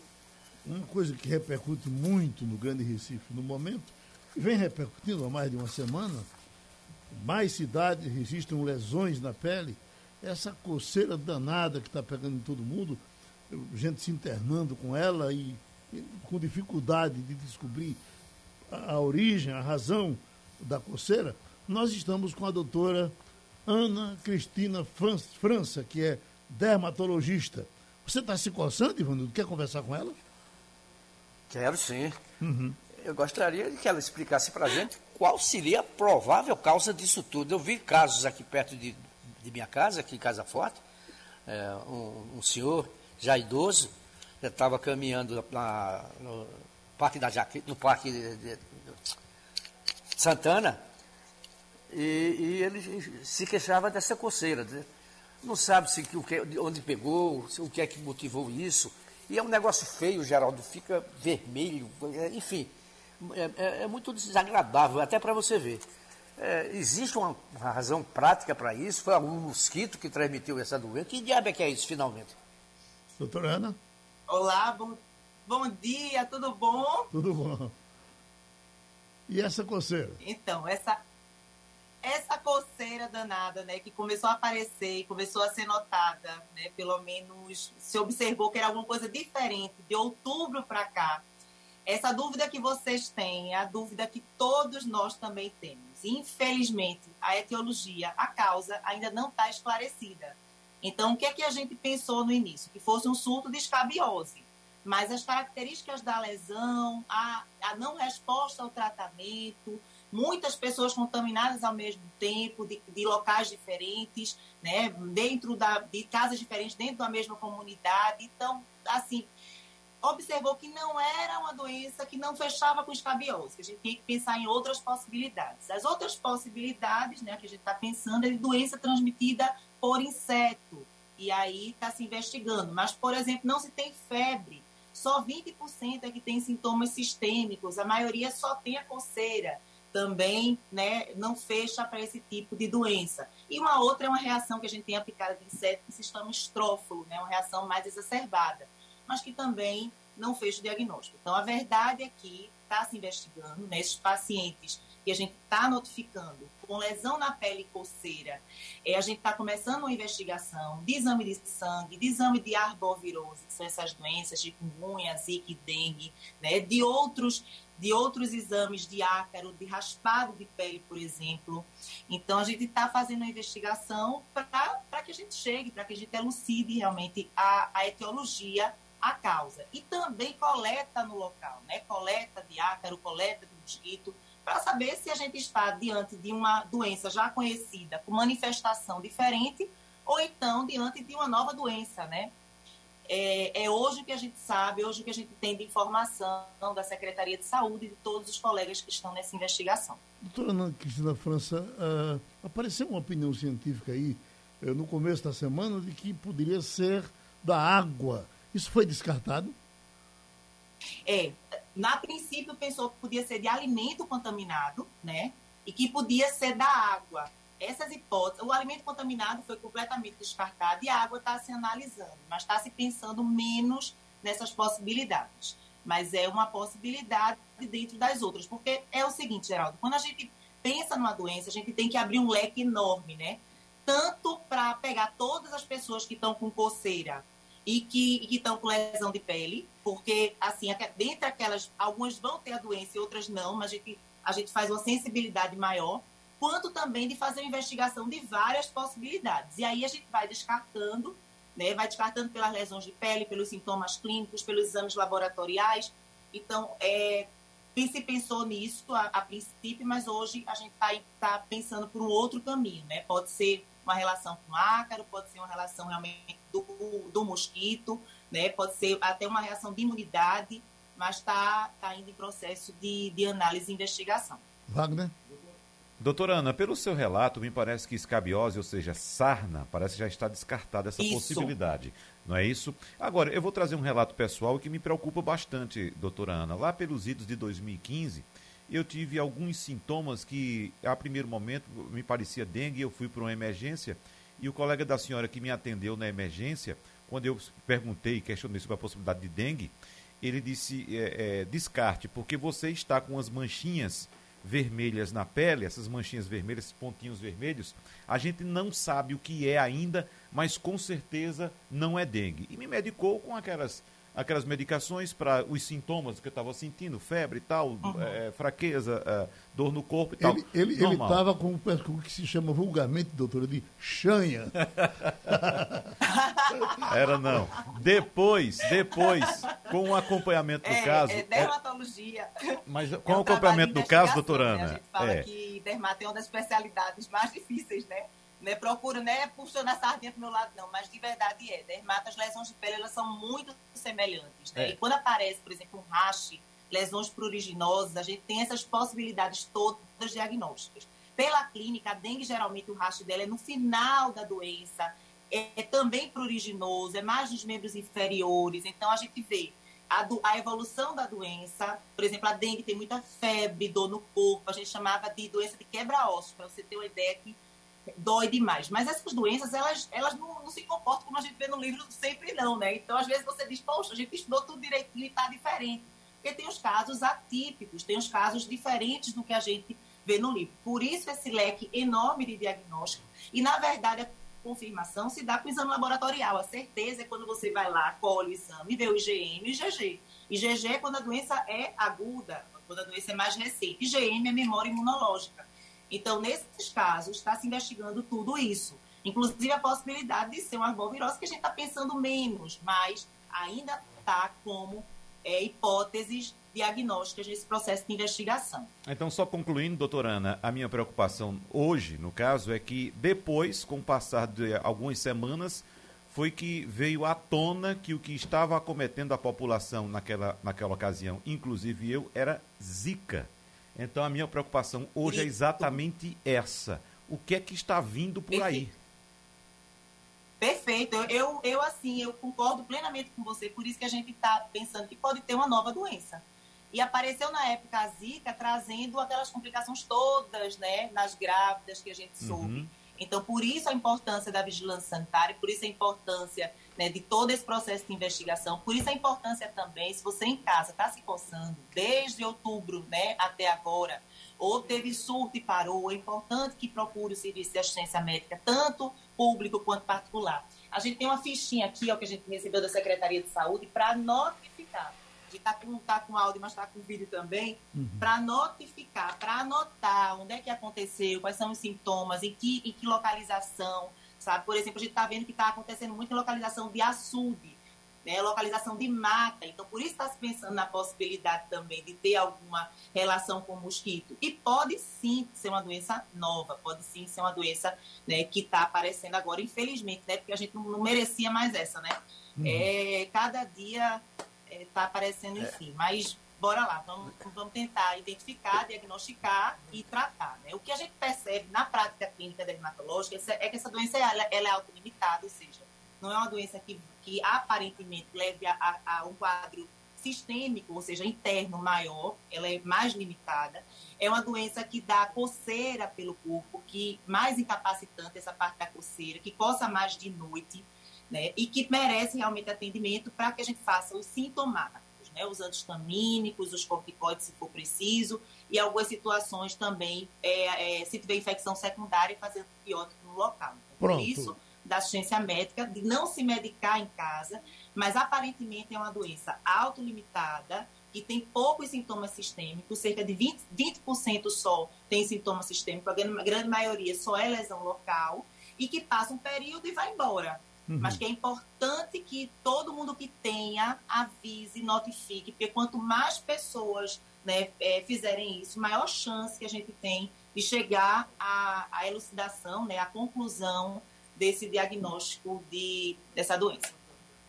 uma coisa que repercute muito no Grande Recife no momento, vem repercutindo há mais de uma semana, mais cidades registram lesões na pele, essa coceira danada que está pegando em todo mundo, gente se internando com ela e, e com dificuldade de descobrir a, a, origem, a razão da coceira, nós estamos com a doutora Ana Cristina França, que é dermatologista. Você está se coçando, Ivanildo? Quer conversar com ela? Quero sim. Uhum. Eu gostaria que ela explicasse para a gente qual seria a provável causa disso tudo. Eu vi casos aqui perto de, de minha casa, aqui em Casa Forte, é, um, um, senhor já idoso, estava caminhando na, no Parque da Jaque, no Parque de, de, de Santana, e, e, ele se queixava dessa coceira. Não sabe se o que, onde pegou, o que é que motivou isso. E é um negócio feio, Geraldo, fica vermelho, enfim é, é, é muito desagradável, até para você ver. É, existe uma, uma, razão prática para isso? Foi algum mosquito que transmitiu essa doença? Que diabo é que é isso, finalmente? Doutora Ana? Olá, bom, bom dia, tudo bom? Tudo bom. E essa coceira? Então, essa, essa coceira danada, né, que começou a aparecer, começou a ser notada, né, pelo menos se observou que era alguma coisa diferente de outubro para cá. Essa dúvida que vocês têm é a dúvida que todos nós também temos. Infelizmente, a etiologia, a causa, ainda não está esclarecida. Então, o que é que a gente pensou no início? Que fosse um surto de escabiose. Mas as características da lesão, a, a não resposta ao tratamento, muitas pessoas contaminadas ao mesmo tempo, de, de locais diferentes, né, dentro da, de casas diferentes, dentro da mesma comunidade. Então, assim, observou que não era uma doença que não fechava com escabiose, que a gente tem que pensar em outras possibilidades. As outras possibilidades né, que a gente está pensando é de doença transmitida por inseto, e aí está se investigando. Mas, por exemplo, não se tem febre, só 20% é que tem sintomas sistêmicos, a maioria só tem a coceira. Também né, não fecha para esse tipo de doença. E uma outra é uma reação que a gente tem aplicada de inseto que se chama estrófilo, né, uma reação mais exacerbada mas que também não fez o diagnóstico. Então, a verdade é que está se investigando nesses pacientes que a gente está notificando com lesão na pele e coceira. É, a gente está começando uma investigação de exame de sangue, de exame de arbovirose, que são essas doenças de chikungunya, zika dengue, né, de outros de outros exames de ácaro, de raspado de pele, por exemplo. Então, a gente está fazendo uma investigação para que a gente chegue, para que a gente elucide realmente a, a etiologia a causa. E também coleta no local, né? coleta de ácaro, coleta de mosquito, para saber se a gente está diante de uma doença já conhecida, com manifestação diferente, ou então diante de uma nova doença, né? É, é, hoje que a gente sabe, hoje que a gente tem de informação da Secretaria de Saúde e de todos os colegas que estão nessa investigação. Doutora Ana Cristina França, uh, apareceu uma opinião científica aí uh, no começo da semana de que poderia ser da água isso foi descartado? É, na princípio pensou que podia ser de alimento contaminado, né? E que podia ser da água. Essas hipóteses, o alimento contaminado foi completamente descartado e a água está se analisando, mas está se pensando menos nessas possibilidades. Mas é uma possibilidade dentro das outras, porque é o seguinte, Geraldo, quando a gente pensa numa doença, a gente tem que abrir um leque enorme, né? Tanto para pegar todas as pessoas que estão com coceira e que estão com lesão de pele, porque, assim, dentre aquelas, algumas vão ter a doença e outras não, mas a gente, a gente faz uma sensibilidade maior, quanto também de fazer uma investigação de várias possibilidades. E aí a gente vai descartando, né, vai descartando pelas lesões de pele, pelos sintomas clínicos, pelos exames laboratoriais. Então, é, se pensou nisso a, a, princípio, mas hoje a gente está tá pensando por um outro caminho, né? Pode ser uma relação com ácaro, pode ser uma relação realmente do, do mosquito, né? pode ser até uma reação de imunidade, mas está tá indo em processo de, de análise e investigação. Wagner? Doutora Ana, pelo seu relato, me parece que escabiose, ou seja, sarna, parece já está descartada essa isso. possibilidade. Não é isso? Agora, eu vou trazer um relato pessoal que me preocupa bastante, doutora Ana. Lá pelos idos de 2015, eu tive alguns sintomas que, a primeiro momento, me parecia dengue, eu fui para uma emergência e o colega da senhora que me atendeu na emergência, quando eu perguntei, questionei sobre a possibilidade de dengue, ele disse, é, é, descarte, porque você está com as manchinhas vermelhas na pele, essas manchinhas vermelhas, esses pontinhos vermelhos, a gente não sabe o que é ainda, mas com certeza não é dengue. E me medicou com aquelas aquelas medicações para os sintomas que eu estava sentindo, febre e tal, uhum. é, fraqueza, é, dor no corpo e tal. Ele estava com o que se chama vulgarmente, doutora, de chanha. (laughs) Era não. Depois, depois, com o acompanhamento do é, caso. É dermatologia. Mas com o acompanhamento do caso, doutora Ana. Né? A gente fala que dermato é uma das especialidades mais difíceis, né? Né, procuro, né, puxando a sardinha pro meu lado, não, mas de verdade é. Dermato, as lesões de pele, elas são muito semelhantes, né? É. E quando aparece, por exemplo, um rache, lesões pruriginosas, a gente tem essas possibilidades todas diagnósticas. Pela clínica, a dengue, geralmente, o rache dela é no final da doença, é, é também pruriginoso, é mais nos membros inferiores, então a gente vê a, do, a, evolução da doença. Por exemplo, a dengue tem muita febre, dor no corpo, a gente chamava de doença de quebra-ossos, para você ter uma ideia que dói demais. Mas essas doenças, elas, elas não, não, se comportam como a gente vê no livro sempre não, né? Então, às vezes você diz, poxa, a gente estudou tudo direitinho e está diferente. Porque tem os casos atípicos, tem os casos diferentes do que a gente vê no livro. Por isso, esse leque enorme de diagnóstico. E, na verdade, a confirmação se dá com o exame laboratorial. A certeza é quando você vai lá, colhe o exame, vê o IgM e IgG. IgG é quando a doença é aguda, quando a doença é mais recente. IgM é memória imunológica. Então, nesses casos, está se investigando tudo isso. Inclusive a possibilidade de ser uma arbovirose, que a gente está pensando menos, mas ainda está como é, hipóteses diagnósticas nesse processo de investigação. Então, só concluindo, doutora Ana, a minha preocupação hoje, no caso, é que depois, com o passar de algumas semanas, foi que veio à tona que o que estava acometendo a população naquela, naquela ocasião, inclusive eu, era Zika. Então, a minha preocupação hoje é exatamente essa. O que é que está vindo por aí? Perfeito. Eu, eu, assim, eu concordo plenamente com você, por isso que a gente está pensando que pode ter uma nova doença. E apareceu na época a Zika trazendo aquelas complicações todas, né, nas grávidas que a gente soube. Uhum. Então, por isso a importância da vigilância sanitária, por isso a importância né, de todo esse processo de investigação, por isso a importância também, se você em casa está se coçando desde outubro né, até agora, ou teve surto e parou, é importante que procure o serviço de assistência médica, tanto público quanto particular. A gente tem uma fichinha aqui, ó, que a gente recebeu da Secretaria de Saúde, para notificar estar tá com, tá com áudio, mas está com vídeo também, uhum. para notificar, para anotar onde é que aconteceu, quais são os sintomas, em que, em que localização, sabe? Por exemplo, a gente está vendo que está acontecendo muito em localização de açude, né? localização de mata. Então, por isso está se pensando na possibilidade também de ter alguma relação com o mosquito. E pode sim ser uma doença nova, pode sim ser uma doença né, que está aparecendo agora, infelizmente, né? Porque a gente não, merecia mais essa, né? Uhum. É, cada dia está é, aparecendo em si. Mas bora lá, vamos, vamos tentar identificar, diagnosticar e tratar. Né? O que a gente percebe na prática clínica dermatológica é que essa doença ela, ela é autolimitada, ou seja, não é uma doença que, que aparentemente leve a, a, a um quadro sistêmico, ou seja, interno maior, ela é mais limitada. É uma doença que dá coceira pelo corpo, que mais incapacitante essa parte da coceira, que coça mais de noite né, e que merece realmente atendimento para que a gente faça os sintomáticos, né, os antihistamínicos, os corticoides se for preciso, e algumas situações também, é, é, se tiver infecção secundária, fazer antibiótico no local. Então, Por isso, da assistência médica, de não se medicar em casa, mas aparentemente é uma doença autolimitada, que tem poucos sintomas sistêmicos, cerca de 20%, 20 só tem sintoma sistêmico, a grande maioria só é lesão local, e que passa um período e vai embora. Uhum. Mas que é importante que todo mundo que tenha avise, notifique, porque quanto mais pessoas né, é, fizerem isso, maior chance que a gente tem de chegar à, à elucidação, né, à conclusão desse diagnóstico de, dessa doença.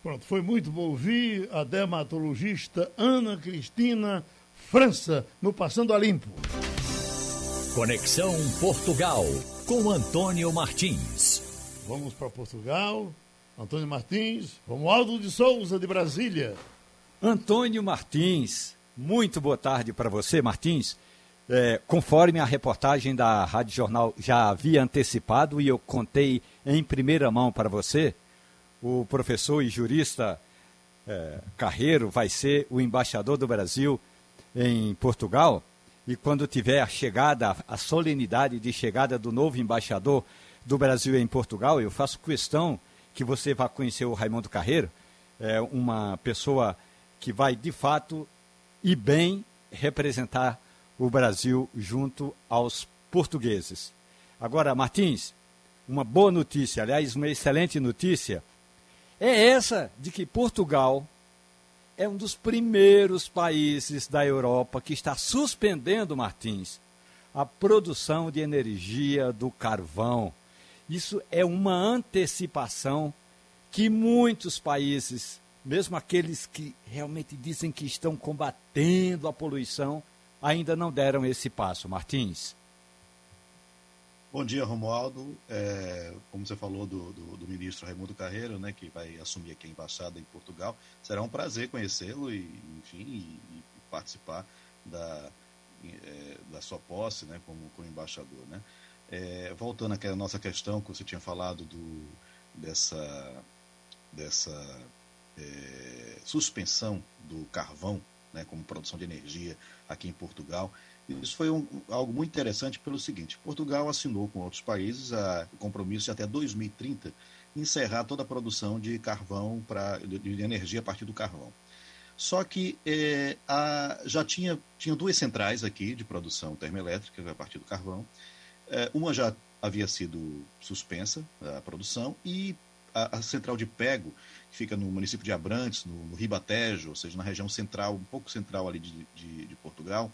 Pronto, foi muito bom ouvir a dermatologista Ana Cristina França, no Passando a Limpo. Conexão Portugal, com Antônio Martins. Vamos para Portugal. Antônio Martins, Romualdo de Souza, de Brasília. Antônio Martins, muito boa tarde para você, Martins. É, conforme a reportagem da Rádio Jornal já havia antecipado e eu contei em primeira mão para você, o professor e jurista é, Carreiro vai ser o embaixador do Brasil em Portugal. E quando tiver a chegada, a solenidade de chegada do novo embaixador do Brasil em Portugal, eu faço questão que você vá conhecer o Raimundo Carreiro, é uma pessoa que vai de fato e bem representar o Brasil junto aos portugueses. Agora, Martins, uma boa notícia, aliás, uma excelente notícia, é essa de que Portugal é um dos primeiros países da Europa que está suspendendo, Martins, a produção de energia do carvão. Isso é uma antecipação que muitos países, mesmo aqueles que realmente dizem que estão combatendo a poluição, ainda não deram esse passo. Martins. Bom dia, Romualdo. É, como você falou do, do, do, ministro Raimundo Carreiro, né, que vai assumir aqui a embaixada em Portugal, será um prazer conhecê-lo e, enfim, e, e participar da, é, da sua posse, né, como, como embaixador, né. É, voltando àquela nossa questão que você tinha falado do, dessa, dessa é, suspensão do carvão, né, como produção de energia aqui em Portugal, isso foi um, algo muito interessante pelo seguinte: Portugal assinou com outros países a, o compromisso de até 2030 encerrar toda a produção de carvão para de, de, energia a partir do carvão. Só que é, a, já tinha, tinha duas centrais aqui de produção termoelétrica a partir do carvão. É, uma já havia sido suspensa a produção e a, a, central de Pego, que fica no município de Abrantes, no, no Ribatejo, ou seja, na região central, um pouco central ali de, de, de Portugal,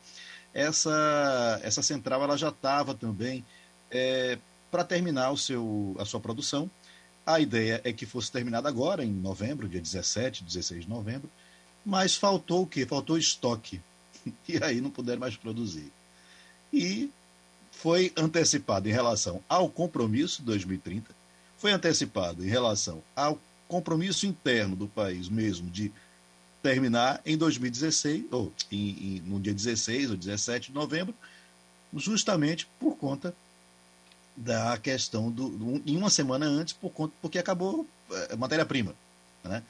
essa, essa central ela já estava também é, para terminar o seu, a sua produção. A ideia é que fosse terminada agora, em novembro, dia 17, 16 de novembro, mas faltou o quê? Faltou estoque. (laughs) E aí não puderam mais produzir. E foi antecipado em relação ao compromisso 2030, foi antecipado em relação ao compromisso interno do país mesmo de terminar em 2016, ou em, em, no dia 16 ou 17 de novembro, justamente por conta da questão do, do em uma semana antes, por conta, porque acabou é, matéria-prima. Né?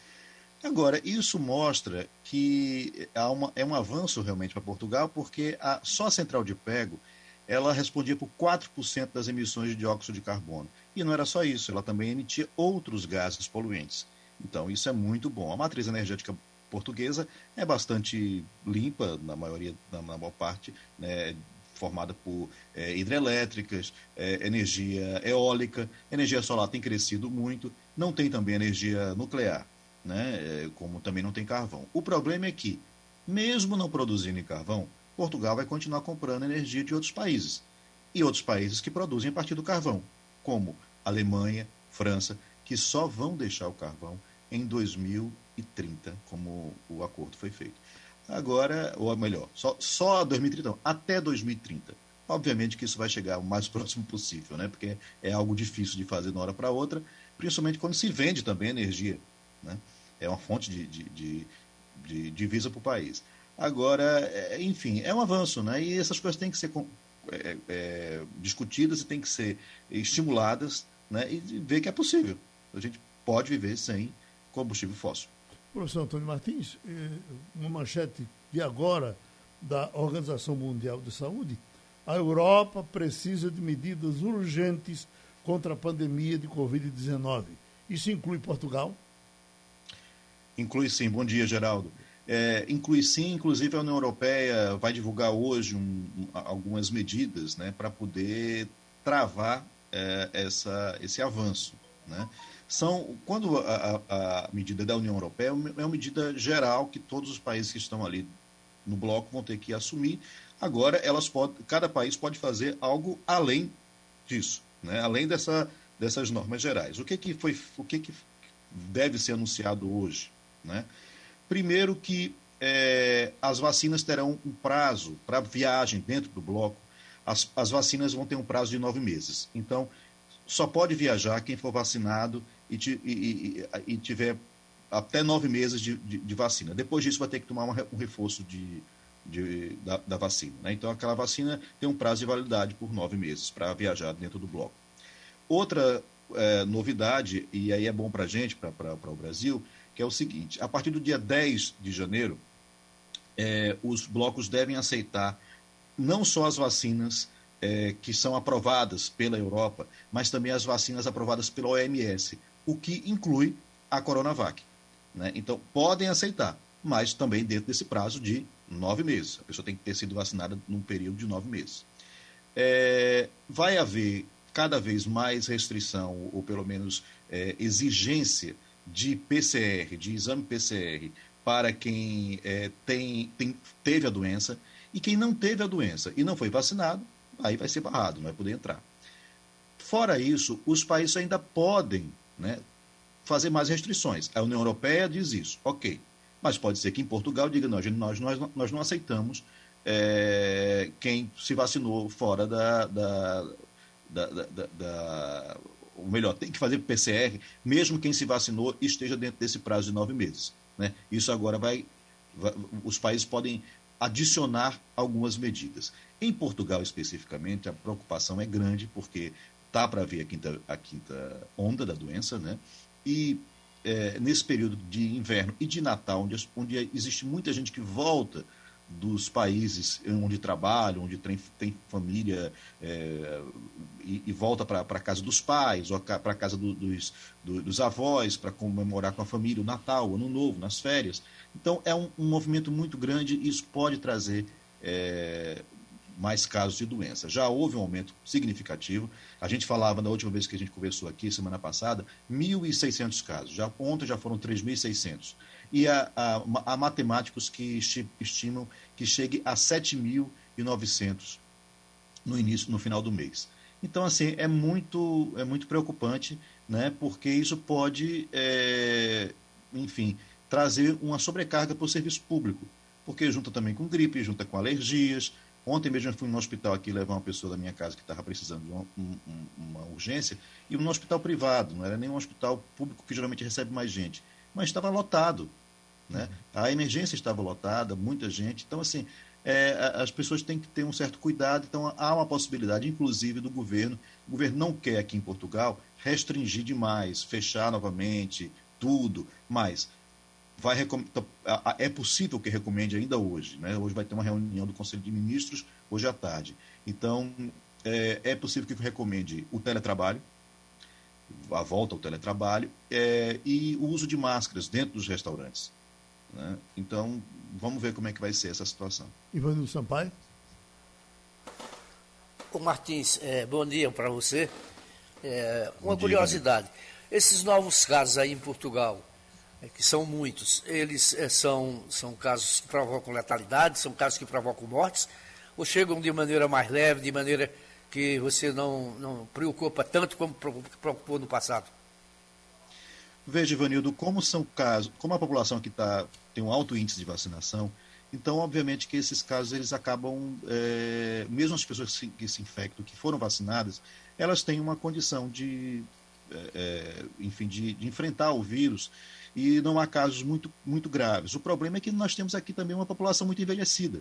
Agora, isso mostra que há uma, é um avanço realmente para Portugal, porque a, só a central de Pego ela respondia por 4% das emissões de dióxido de carbono. E não era só isso, ela também emitia outros gases poluentes. Então, isso é muito bom. A matriz energética portuguesa é bastante limpa, na maioria, na, na maior parte, né, formada por é, hidrelétricas, é, energia eólica, energia solar tem crescido muito, não tem também energia nuclear, né, é, como também não tem carvão. O problema é que, mesmo não produzindo carvão, Portugal vai continuar comprando energia de outros países. E outros países que produzem a partir do carvão, como Alemanha, França, que só vão deixar o carvão em 2000 2030, como o acordo foi feito. Agora, ou melhor, só, só 2030, não, até 2030. Obviamente que isso vai chegar o mais (laughs) próximo possível, né? porque é algo difícil de fazer de uma hora para outra, principalmente quando se vende também energia. Né? É uma fonte de, de, de, de divisa para o país. Agora, é, enfim, é um avanço, né? e essas coisas têm que ser é, é, discutidas e têm que ser estimuladas né? e ver que é possível. A gente pode viver sem combustível fóssil. Professor Antônio Martins, eh, uma manchete de agora da Organização Mundial de Saúde, a Europa precisa de medidas urgentes contra a pandemia de Covid-19. Isso inclui Portugal? Inclui sim. Bom dia, Geraldo. É, inclui sim, inclusive a União Europeia vai divulgar hoje um, algumas medidas né, para poder travar é, essa, esse avanço. Né? são quando a, a, medida da União Europeia é uma medida geral que todos os países que estão ali no bloco vão ter que assumir. Agora, elas podem, cada país pode fazer algo além disso, né? além dessa, dessas normas gerais. O que, que foi, o que, que deve ser anunciado hoje? Né? Primeiro que é, as vacinas terão um prazo para viagem dentro do bloco. As, as vacinas vão ter um prazo de nove meses. Então, só pode viajar quem for vacinado e, e, e, e tiver até nove meses de, de, de, vacina. Depois disso, vai ter que tomar um reforço de, de da, da, vacina. Né? Então, aquela vacina tem um prazo de validade por nove meses para viajar dentro do bloco. Outra é, novidade, e aí é bom para a gente, para o Brasil, que é o seguinte: a partir do dia 10 de janeiro, é, os blocos devem aceitar não só as vacinas é, que são aprovadas pela Europa, mas também as vacinas aprovadas pela OMS, o que inclui a Coronavac. Né? Então, podem aceitar, mas também dentro desse prazo de nove meses. A pessoa tem que ter sido vacinada num período de nove meses. É, vai haver cada vez mais restrição, ou pelo menos é, exigência de PCR, de exame PCR, para quem é, tem, tem, teve a doença. E quem não teve a doença e não foi vacinado, aí vai ser barrado, não vai poder entrar. Fora isso, os países ainda podem né, fazer mais restrições. A União Europeia diz isso, ok. Mas pode ser que em Portugal diga, não, nós, nós, nós não aceitamos é, quem se vacinou fora da, da, da, da, ou melhor, tem que fazer PCR, mesmo quem se vacinou esteja dentro desse prazo de nove meses. Né? Isso agora vai, vai, os países podem adicionar algumas medidas. Em Portugal, especificamente, a preocupação é grande, porque tá para ver a quinta, a quinta onda da doença, né? E é, nesse período de inverno e de Natal, onde, onde existe muita gente que volta dos países onde trabalham, onde tem, tem família é, e, e, volta para a casa dos pais ou para a casa do, dos, do, dos avós para comemorar com a família o Natal, o Ano Novo, nas férias. Então é um, um movimento muito grande e isso pode trazer é, mais casos de doença. Já houve um aumento significativo. A gente falava na última vez que a gente conversou aqui, semana passada, 1.600 casos. Já, ontem já foram 3.600 e a matemáticos que estimam que chegue a 7.900 no início, no final do mês. Então, assim, é muito, é muito preocupante, né, porque isso pode, é, enfim, trazer uma sobrecarga para o serviço público, porque junta também com gripe, junta com alergias. Ontem mesmo eu fui no hospital aqui levar uma pessoa da minha casa que estava precisando de uma, um, uma urgência, e um hospital privado, não era nem um hospital público que geralmente recebe mais gente, mas estava lotado. Né? A emergência estava lotada, muita gente. Então, assim, é, as pessoas têm que ter um certo cuidado. Então, há uma possibilidade, inclusive, do governo. O governo não quer aqui em Portugal restringir demais, fechar novamente tudo, mas vai então, é possível que recomende ainda hoje. Né? Hoje vai ter uma reunião do Conselho de Ministros, hoje à tarde. Então, é, é possível que recomende o teletrabalho, a volta ao teletrabalho, é, e o uso de máscaras dentro dos restaurantes. Né? Então, vamos ver como é que vai ser essa situação. Ivanildo Sampaio. Ô Martins, é, bom dia para você. É, uma dia, curiosidade. Esses novos casos aí em Portugal, é, que são muitos, eles é, são, são casos que provocam letalidade, são casos que provocam mortes, ou chegam de maneira mais leve, de maneira que você não, não preocupa tanto como preocupou no passado? Veja, Ivanildo, como são casos, como a população aqui tá, tem um alto índice de vacinação, então, obviamente, que esses casos eles acabam, é, mesmo as pessoas que se infectam, que foram vacinadas, elas têm uma condição de, é, é, enfim, de, de, enfrentar o vírus e não há casos muito, muito graves. O problema é que nós temos aqui também uma população muito envelhecida,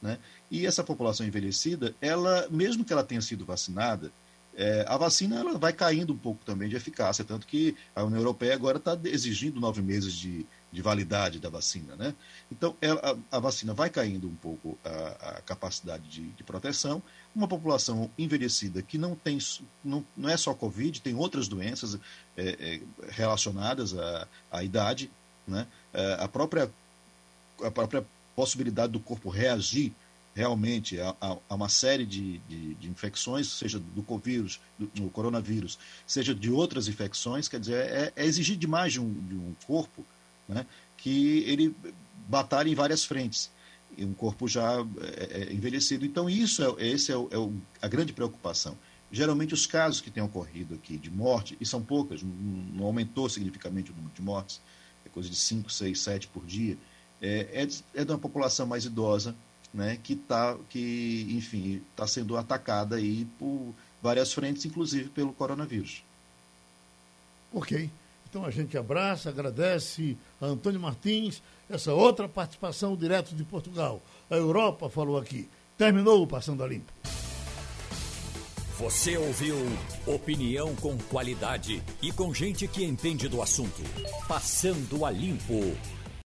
né? E essa população envelhecida, ela, mesmo que ela tenha sido vacinada, é, a vacina ela vai caindo um pouco também de eficácia, tanto que a União Europeia agora está exigindo nove meses de, de validade da vacina. Né? Então, ela, a, a, vacina vai caindo um pouco a, a capacidade de, de, proteção. Uma população envelhecida que não tem, não, não é só Covid, tem outras doenças é, é, relacionadas à, à idade, né? É, a, própria, a própria possibilidade do corpo reagir realmente a, uma série de, de, de, infecções, seja do do, do, coronavírus, seja de outras infecções, quer dizer, é, é exigir demais de um, de um corpo né, que ele batalha em várias frentes. E um corpo já é, é envelhecido. Então, isso é, esse é, o, é o, a grande preocupação. Geralmente, os casos que têm ocorrido aqui de morte, e são poucas, não, não aumentou significativamente o número de mortes, é coisa de 5, 6, 7 por dia, é, é, é de uma população mais idosa, né, que está, que, enfim, está sendo atacada aí por várias frentes, inclusive pelo coronavírus. Ok. Então a gente abraça, agradece a Antônio Martins, essa outra participação direto de Portugal. A Europa falou aqui. Terminou o Passando a Limpo. Você ouviu opinião com qualidade e com gente que entende do assunto. Passando a Limpo.